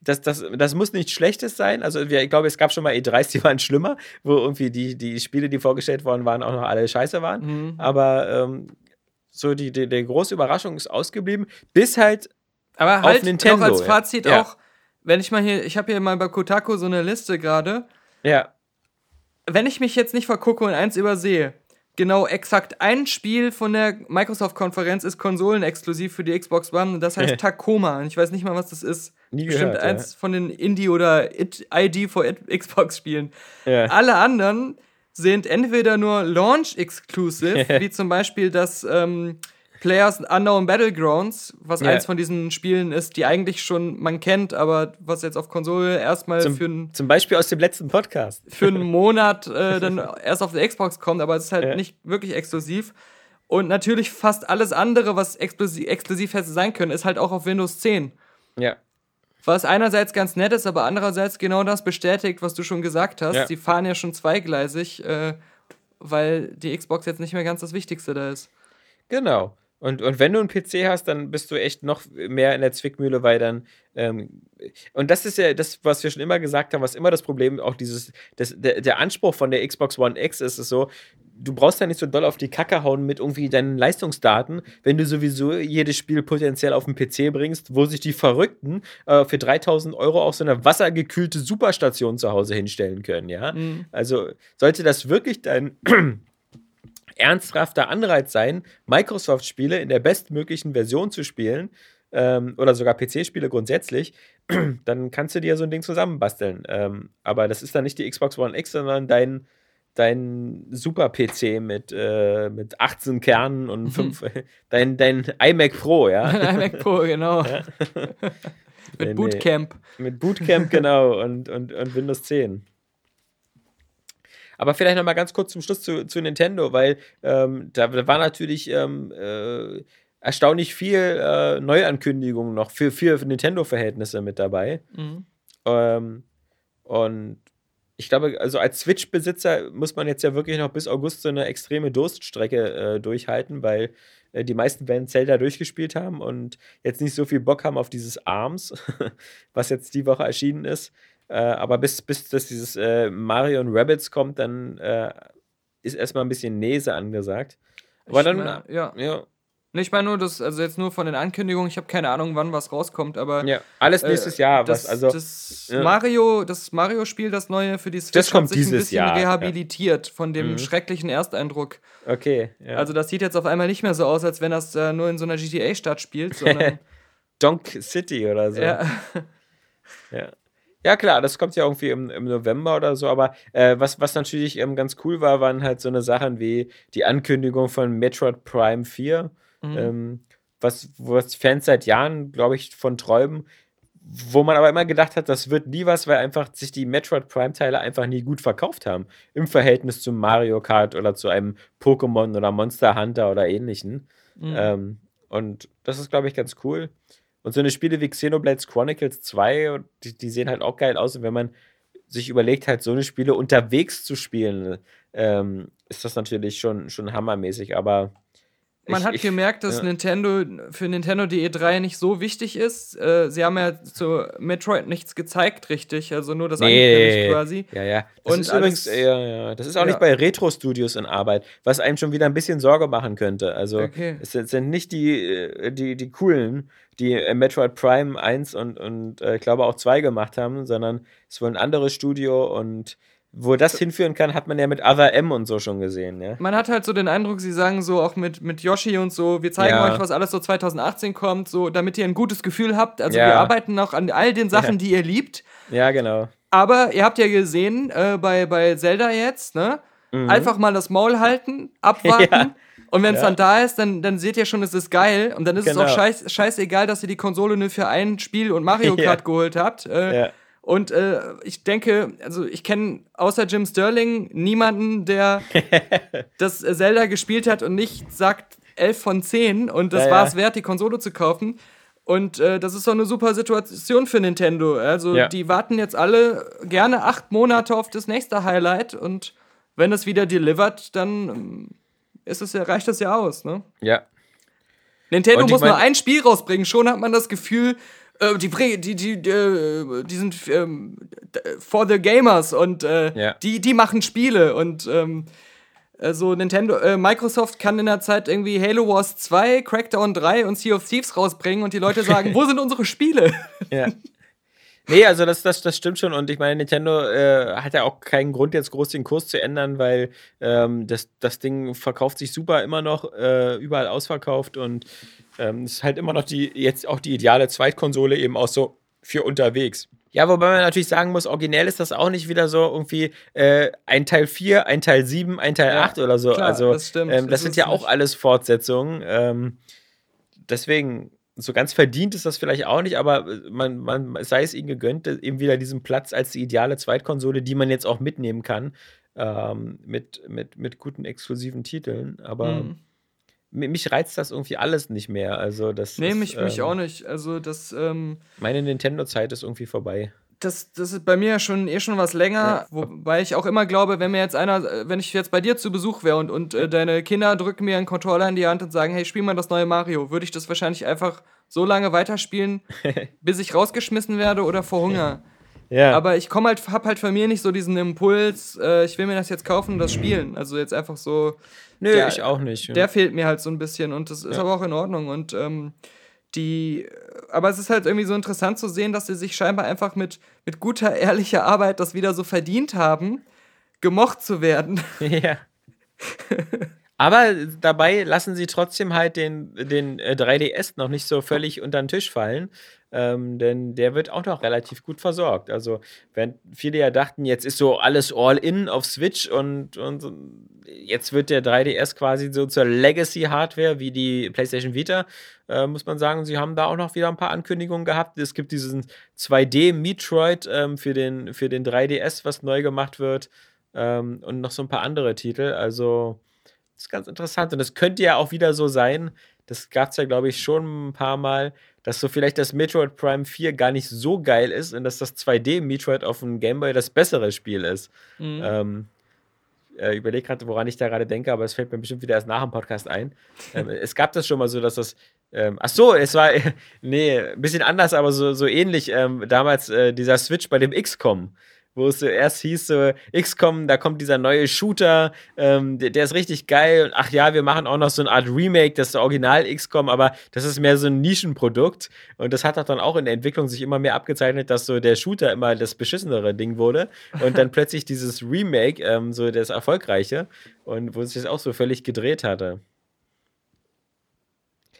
das, das, das muss nichts Schlechtes sein. Also wir, ich glaube, es gab schon mal E3s, die waren schlimmer, wo irgendwie die, die Spiele, die vorgestellt worden waren, auch noch alle scheiße waren. Mhm. Aber ähm, so die, die, die große Überraschung ist ausgeblieben, bis halt Aber Auf halt Nintendo, noch als ja. Fazit Ja. auch, wenn ich mal hier, ich habe hier mal bei Kotaku so eine Liste gerade. ja, Wenn ich mich jetzt nicht vergucke und eins übersehe, genau exakt ein Spiel von der Microsoft-Konferenz ist konsolenexklusiv für die Xbox One und das heißt Tacoma. Und ich weiß nicht mal, was das ist. Nie Bestimmt gehört, eins von den Indie- oder It- ID for It- Xbox-Spielen. Ja. Alle anderen sind entweder nur Launch-exclusive, wie zum Beispiel das ähm, Players Unknown Battlegrounds, was Ja. eins von diesen Spielen ist, die eigentlich schon man kennt, aber was jetzt auf Konsole erstmal zum, für ein zum Beispiel aus dem letzten Podcast. für einen Monat äh, dann erst auf der Xbox kommt, aber es ist halt Ja. nicht wirklich exklusiv. Und natürlich fast alles andere, was exklusiv, exklusiv hätte sein können, ist halt auch auf Windows 10. Ja. Was einerseits ganz nett ist, aber andererseits genau das bestätigt, was du schon gesagt hast. Ja. Sie fahren ja schon zweigleisig, äh, weil die Xbox jetzt nicht mehr ganz das Wichtigste da ist. Genau. Und, und wenn du einen PC hast, dann bist du echt noch mehr in der Zwickmühle, weil dann. Ähm, und das ist ja das, was wir schon immer gesagt haben, was immer das Problem, auch dieses, das, der, der Anspruch von der Xbox One X ist es so, du brauchst ja nicht so doll auf die Kacke hauen mit irgendwie deinen Leistungsdaten, wenn du sowieso jedes Spiel potenziell auf den PC bringst, wo sich die Verrückten äh, für 3000 Euro auf so eine wassergekühlte Superstation zu Hause hinstellen können, ja. Also sollte das wirklich dein ernsthafter Anreiz sein, Microsoft-Spiele in der bestmöglichen Version zu spielen ähm, oder sogar PC-Spiele grundsätzlich, dann kannst du dir so ein Ding zusammenbasteln. Ähm, aber das ist dann nicht die Xbox One X, sondern dein, dein Super-PC mit, äh, mit 18 Kernen und 5, dein, dein iMac Pro, ja. Ein iMac Pro, genau. Nee. Mit Bootcamp. Mit Bootcamp, genau, und, und, und Windows 10. Aber vielleicht noch mal ganz kurz zum Schluss zu, zu Nintendo, weil ähm, da, da war natürlich ähm, äh, erstaunlich viel äh, Neuankündigungen noch für, für Nintendo-Verhältnisse mit dabei. Mhm. Ähm, und ich glaube, also als Switch-Besitzer muss man jetzt ja wirklich noch bis August so eine extreme Durststrecke äh, durchhalten, weil äh, die meisten werden Zelda durchgespielt haben und jetzt nicht so viel Bock haben auf dieses Arms, was jetzt die Woche erschienen ist. Äh, aber bis, bis dass dieses äh, Mario und Rabbits kommt, dann äh, ist erstmal ein bisschen Nese angesagt. Aber Ich dann, meine, ja. ja, ich meine nur, das, also jetzt nur von den Ankündigungen, ich habe keine Ahnung, wann was rauskommt, aber ja, alles äh, nächstes Jahr. das, was, also, das ja. Mario, das Mario-Spiel, das neue für die Switch, Das kommt hat sich ein dieses bisschen Jahr, ja. rehabilitiert von dem Mhm. schrecklichen Ersteindruck. okay. Ja. Also das sieht jetzt auf einmal nicht mehr so aus, als wenn das äh, nur in so einer GTA-Stadt spielt, sondern Donk City oder so. ja, Ja. Ja, klar, das kommt ja irgendwie im, im November oder so, aber äh, was, was natürlich ähm, ganz cool war, waren halt so eine Sachen wie die Ankündigung von Metroid Prime 4, Mhm. ähm, was, was Fans seit Jahren, glaube ich, von träumen, wo man aber immer gedacht hat, das wird nie was, weil einfach sich die Metroid Prime-Teile einfach nie gut verkauft haben. Im Verhältnis zu Mario Kart oder zu einem Pokémon oder Monster Hunter oder ähnlichen. Mhm. Ähm, und das ist, glaube ich, ganz cool. Und so eine Spiele wie Xenoblade Chronicles 2, die, die sehen halt auch geil aus. Und wenn man sich überlegt, halt so eine Spiele unterwegs zu spielen, ähm, ist das natürlich schon, schon hammermäßig. Aber Man ich- hat ich- gemerkt, dass ja. Nintendo für Nintendo die E3 nicht so wichtig ist. Äh, sie haben ja zu Metroid nichts gezeigt, richtig. Also nur das angekündigt quasi. Ja, ja. Das Und ist übrigens, alles- ja, ja. Das ist auch Ja. nicht bei Retro-Studios in Arbeit, was einem schon wieder ein bisschen Sorge machen könnte. Also, Okay. es sind, sind nicht die, äh, die, die coolen, die äh, Metroid Prime 1 und, und äh, ich glaube auch 2 gemacht haben, sondern es ist wohl ein anderes Studio und wo das hinführen kann, hat man ja mit Other M und so schon gesehen, ja. Man hat halt so den Eindruck, sie sagen so auch mit, mit Yoshi und so, wir zeigen Ja. euch, was alles so 2018 kommt, so damit ihr ein gutes Gefühl habt. Also Ja. wir arbeiten noch an all den Sachen, die ihr liebt. Ja, genau. Aber ihr habt ja gesehen, äh, bei, bei Zelda jetzt, ne? Einfach mal das Maul halten, abwarten. Mhm. Ja. Und wenn es Ja. dann da ist, dann, dann seht ihr schon, es ist geil. Und dann ist es Genau. auch scheiß, scheißegal, dass ihr die Konsole nur für ein Spiel und Mario Ja. Kart geholt habt. Äh, Ja. Und äh, ich denke, also ich kenne außer Jim Sterling niemanden, der das äh, Zelda gespielt hat und nicht sagt 11 von 10 und das Ja, war ja. es wert, die Konsole zu kaufen. Und äh, das ist doch eine super Situation für Nintendo. Also Ja. die warten jetzt alle gerne acht Monate auf das nächste Highlight und wenn es wieder delivert, dann ähm, ist es ja, reicht das ja aus, ne? Ja. Nintendo muss nur ein Spiel rausbringen, schon hat man das Gefühl, äh, die, die, die, äh, die sind ähm, for the gamers und äh, Ja. die, die machen Spiele und ähm, also Nintendo, äh, Microsoft kann in der Zeit irgendwie Halo Wars 2, Crackdown 3 und Sea of Thieves rausbringen und die Leute sagen, wo sind unsere Spiele? Ja. Nee, also das, das, das stimmt schon. Und ich meine, Nintendo äh, hat ja auch keinen Grund, jetzt groß den Kurs zu ändern, weil ähm, das, das Ding verkauft sich super immer noch, äh, überall ausverkauft und ähm, ist halt immer noch die, jetzt auch die ideale Zweitkonsole eben auch so für unterwegs. Ja, wobei man natürlich sagen muss, originell ist das auch nicht wieder so irgendwie äh, ein Teil 4, ein Teil 7, ein Teil Ja, 8 oder so. klar, also das stimmt. Ähm, das Es sind ja auch alles Fortsetzungen. Ähm, deswegen, so ganz verdient ist das vielleicht auch nicht, aber äh, man, man sei es ihnen gegönnt, äh, eben wieder diesen Platz als die ideale Zweitkonsole, die man jetzt auch mitnehmen kann, ähm, mit, mit, mit guten exklusiven Titeln. Aber Mhm. mi- mich reizt das irgendwie alles nicht mehr. Also das Nee, ist, mich, mich ähm, auch nicht. Also das, ähm, Meine Nintendo-Zeit ist irgendwie vorbei. Das, das ist bei mir schon eh schon was länger, wobei ich auch immer glaube, wenn mir jetzt einer, wenn ich jetzt bei dir zu Besuch wäre und, und äh, deine Kinder drücken mir einen Controller in die Hand und sagen, hey, spiel mal das neue Mario, würde ich das wahrscheinlich einfach so lange weiterspielen, bis ich rausgeschmissen werde oder vor Hunger. Ja, Aber ich komme halt, hab halt von mir nicht so diesen Impuls, äh, ich will mir das jetzt kaufen und das spielen. Also jetzt einfach so, nö, der- ich auch nicht. der fehlt mir halt so ein bisschen und das ist Ja. aber auch in Ordnung. Und ähm, die, aber es ist halt irgendwie so interessant zu sehen, dass sie sich scheinbar einfach mit, mit guter, ehrlicher Arbeit das wieder so verdient haben, gemocht zu werden. Ja. Aber dabei lassen sie trotzdem halt den, den äh, 3DS noch nicht so völlig unter den Tisch fallen. Ähm, denn der wird auch noch relativ gut versorgt. Also, während viele ja dachten, jetzt ist so alles all-in auf Switch und, und jetzt wird der 3DS quasi so zur Legacy-Hardware wie die PlayStation Vita, äh, muss man sagen, sie haben da auch noch wieder ein paar Ankündigungen gehabt. Es gibt diesen 2D-Metroid ähm, für, den, für den 3DS, was neu gemacht wird ähm, und noch so ein paar andere Titel. Also, das ist ganz interessant. Und es könnte ja auch wieder so sein, das gab es ja, glaube ich, schon ein paar Mal, dass so vielleicht das Metroid Prime 4 gar nicht so geil ist und dass das 2D-Metroid auf dem Gameboy das bessere Spiel ist. Mhm. Ähm, äh, überlege gerade, woran ich da gerade denke, aber es fällt mir bestimmt wieder erst nach dem Podcast ein. Ähm, es gab das schon mal so, dass das. Ähm, ach so, es war. nee, ein bisschen anders, aber so, so ähnlich. Ähm, damals äh, dieser Switch bei dem XCOM wo es zuerst hieß, so, XCOM, da kommt dieser neue Shooter, ähm, der, der, ist richtig geil. Ach ja, wir machen auch noch so eine Art Remake, das ist Original XCOM, aber das ist mehr so ein Nischenprodukt. Und das hat dann auch in der Entwicklung sich immer mehr abgezeichnet, dass so der Shooter immer das beschissenere Ding wurde. Und dann plötzlich dieses Remake, ähm, so das erfolgreiche. Und wo sich das auch so völlig gedreht hatte.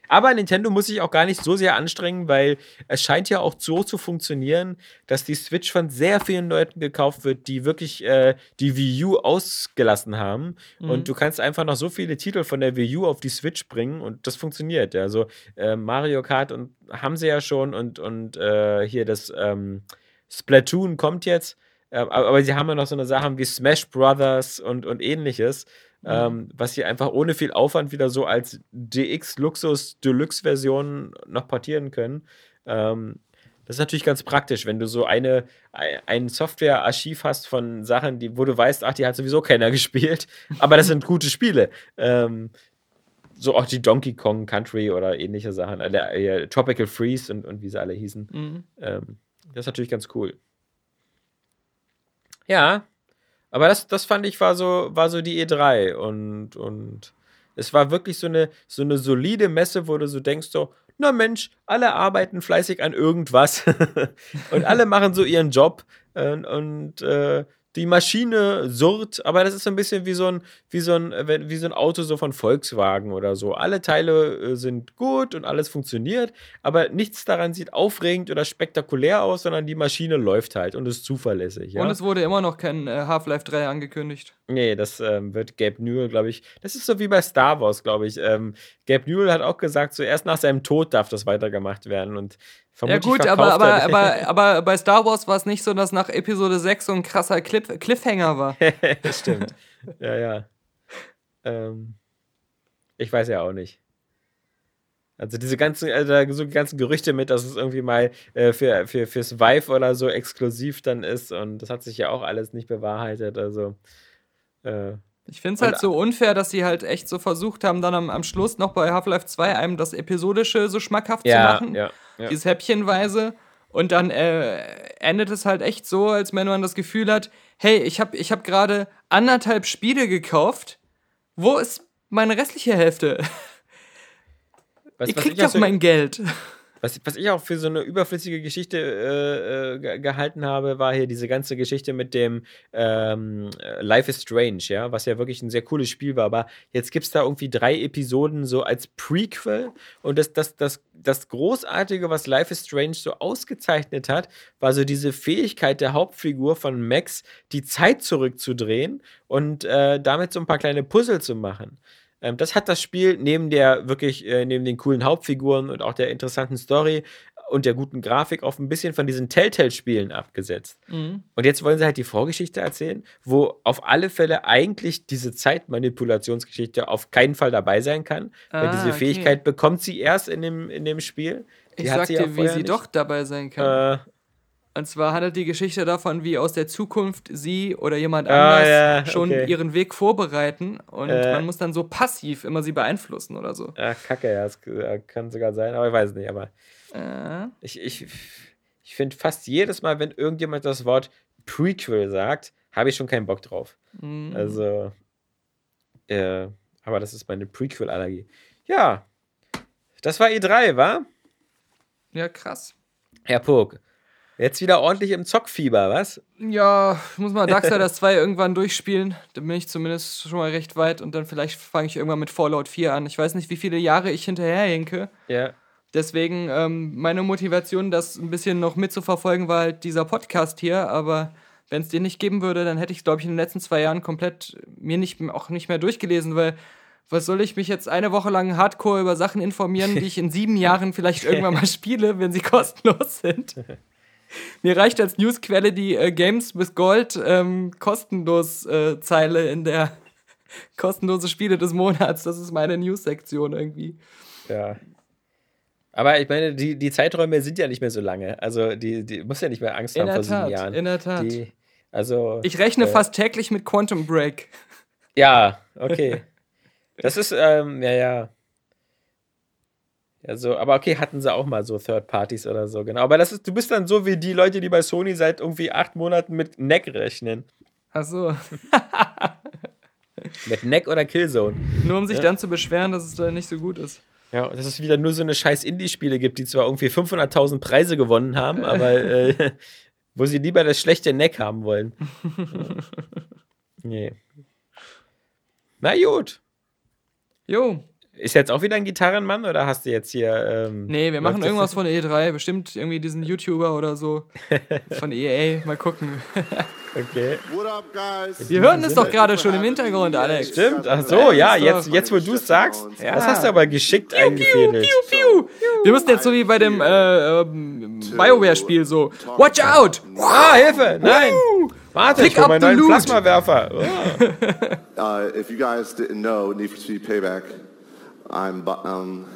Aber Nintendo muss sich auch gar nicht so sehr anstrengen, weil es scheint ja auch so zu funktionieren, dass die Switch von sehr vielen Leuten gekauft wird, die wirklich äh, die Wii U ausgelassen haben. Mhm. Und du kannst einfach noch so viele Titel von der Wii U auf die Switch bringen und das funktioniert. Ja. Also äh, Mario Kart und haben sie ja schon und, und äh, hier das ähm, Splatoon kommt jetzt. Äh, aber sie haben ja noch so eine Sachen wie Smash Brothers und, und ähnliches. Mhm. Ähm, was sie einfach ohne viel Aufwand wieder so als DX Luxus Deluxe Version noch portieren können. Ähm, das ist natürlich ganz praktisch, wenn du so eine, ein Software-Archiv hast von Sachen, die, wo du weißt, ach, die hat sowieso keiner gespielt, aber das sind gute Spiele. Ähm, so auch die Donkey Kong Country oder ähnliche Sachen, äh, äh, Tropical Freeze und, und wie sie alle hießen. Mhm. Ähm, das ist natürlich ganz cool. Ja, aber das, das fand ich war so, war so die E3 und, und es war wirklich so eine, so eine solide Messe, wo du so denkst, so, na Mensch, alle arbeiten fleißig an irgendwas und alle machen so ihren Job und, und äh, die Maschine surrt, aber das ist so ein bisschen wie so ein, wie so ein, wie so ein Auto so von Volkswagen oder so. Alle Teile äh, sind gut und alles funktioniert, aber nichts daran sieht aufregend oder spektakulär aus, sondern die Maschine läuft halt und ist zuverlässig. Ja? Und es wurde immer noch kein äh, Half-Life 3 angekündigt. Nee, das ähm, wird Gabe Newell, glaube ich. Das ist so wie bei Star Wars, glaube ich. Ähm, Gabe Newell hat auch gesagt, zuerst so nach seinem Tod darf das weitergemacht werden. Und ja gut, aber, aber, aber, aber bei Star Wars war es nicht so, dass nach Episode 6 so ein krasser Cliff Cliffhanger war. das stimmt. Ja, ja. Ähm, ich weiß ja auch nicht. Also diese ganzen, also so ganzen Gerüchte mit, dass es irgendwie mal äh, für, für, fürs Vive oder so exklusiv dann ist und das hat sich ja auch alles nicht bewahrheitet. Also äh, ich finde es halt so unfair, dass sie halt echt so versucht haben, dann am, am Schluss noch bei Half-Life 2 einem das Episodische so schmackhaft ja, zu machen. Ja. Ja. Dieses Häppchenweise. Und dann äh, endet es halt echt so, als wenn man das Gefühl hat, hey, ich habe ich hab gerade anderthalb Spiele gekauft. Wo ist meine restliche Hälfte? Was, Ihr kriegt doch so mein Geld. Was, was ich auch für so eine überflüssige Geschichte äh, äh, gehalten habe, war hier diese ganze Geschichte mit dem ähm, Life is Strange, ja, was ja wirklich ein sehr cooles Spiel war. Aber jetzt gibt es da irgendwie drei Episoden so als Prequel. Und das, das, das, das Großartige, was Life is Strange so ausgezeichnet hat, war so diese Fähigkeit der Hauptfigur von Max, die Zeit zurückzudrehen und äh, damit so ein paar kleine Puzzle zu machen. Ähm, das hat das Spiel neben der wirklich, äh, neben den coolen Hauptfiguren und auch der interessanten Story und der guten Grafik auf ein bisschen von diesen Telltale-Spielen abgesetzt. Mhm. Und jetzt wollen sie halt die Vorgeschichte erzählen, wo auf alle Fälle eigentlich diese Zeitmanipulationsgeschichte auf keinen Fall dabei sein kann. Ah, weil diese Fähigkeit okay. bekommt sie erst in dem, in dem Spiel. Die ich sag dir, wie sie nicht. doch dabei sein kann. Äh, und zwar handelt die Geschichte davon, wie aus der Zukunft sie oder jemand ah, anders ja, schon okay. ihren Weg vorbereiten und äh. man muss dann so passiv immer sie beeinflussen oder so. Ach, kacke, ja, das kann sogar sein, aber ich weiß nicht, aber äh. ich, ich, ich finde fast jedes Mal, wenn irgendjemand das Wort Prequel sagt, habe ich schon keinen Bock drauf. Mhm. Also, äh, aber das ist meine Prequel-Allergie. Ja, das war E3, wa? Ja, krass. Herr Pog, Jetzt wieder ordentlich im Zockfieber, was? Ja, ich muss mal Darksiders 2 irgendwann durchspielen. Da bin ich zumindest schon mal recht weit und dann vielleicht fange ich irgendwann mit Fallout 4 an. Ich weiß nicht, wie viele Jahre ich hinterherhinke. Ja. Deswegen, ähm, meine Motivation, das ein bisschen noch mitzuverfolgen, war halt dieser Podcast hier. Aber wenn es den nicht geben würde, dann hätte ich es, glaube ich, in den letzten zwei Jahren komplett mir nicht, auch nicht mehr durchgelesen, weil was soll ich mich jetzt eine Woche lang hardcore über Sachen informieren, die ich in sieben Jahren vielleicht irgendwann mal spiele, wenn sie kostenlos sind? Mir reicht als Newsquelle die äh, Games with Gold ähm, kostenlos äh, Zeile in der kostenlose Spiele des Monats. Das ist meine News-Sektion irgendwie. Ja. Aber ich meine, die, die Zeiträume sind ja nicht mehr so lange. Also, die, die muss ja nicht mehr Angst in haben vor Tat, sieben Jahren. In der Tat. Die, also, ich rechne äh, fast täglich mit Quantum Break. Ja, okay. Das ist, ähm, ja, ja. Ja, so, aber okay, hatten sie auch mal so Third Parties oder so, genau. Aber das ist, du bist dann so wie die Leute, die bei Sony seit irgendwie acht Monaten mit NEC rechnen. Ach so. Mit NEC oder Killzone. Nur um sich dann zu beschweren, dass es da nicht so gut ist. Ja, dass es wieder nur so eine scheiß Indie-Spiele gibt, die zwar irgendwie 500.000 Preise gewonnen haben, aber äh, wo sie lieber das schlechte Neck haben wollen. nee. Na gut. Jo. Ist jetzt auch wieder ein Gitarrenmann oder hast du jetzt hier. Ähm, Nee, wir machen das irgendwas von E3. Bestimmt irgendwie diesen YouTuber oder so. Von EA. Mal gucken. Okay. What up, guys? Wir hören es doch gerade schon im Hintergrund, Alex. Stimmt, ach so, ja, jetzt, jetzt wo du es sagst, Ja. das hast du aber geschickt eingefädelt. Piu. Wir müssen jetzt so wie bei dem äh, ähm, BioWare-Spiel so. Watch out! Ah, Hilfe! Nein! Warte, Pick ich hol up meinen the neuen. Plasmawerfer. Oh. Uh, if you guys didn't know, Need for Speed Payback, I'm bu- um,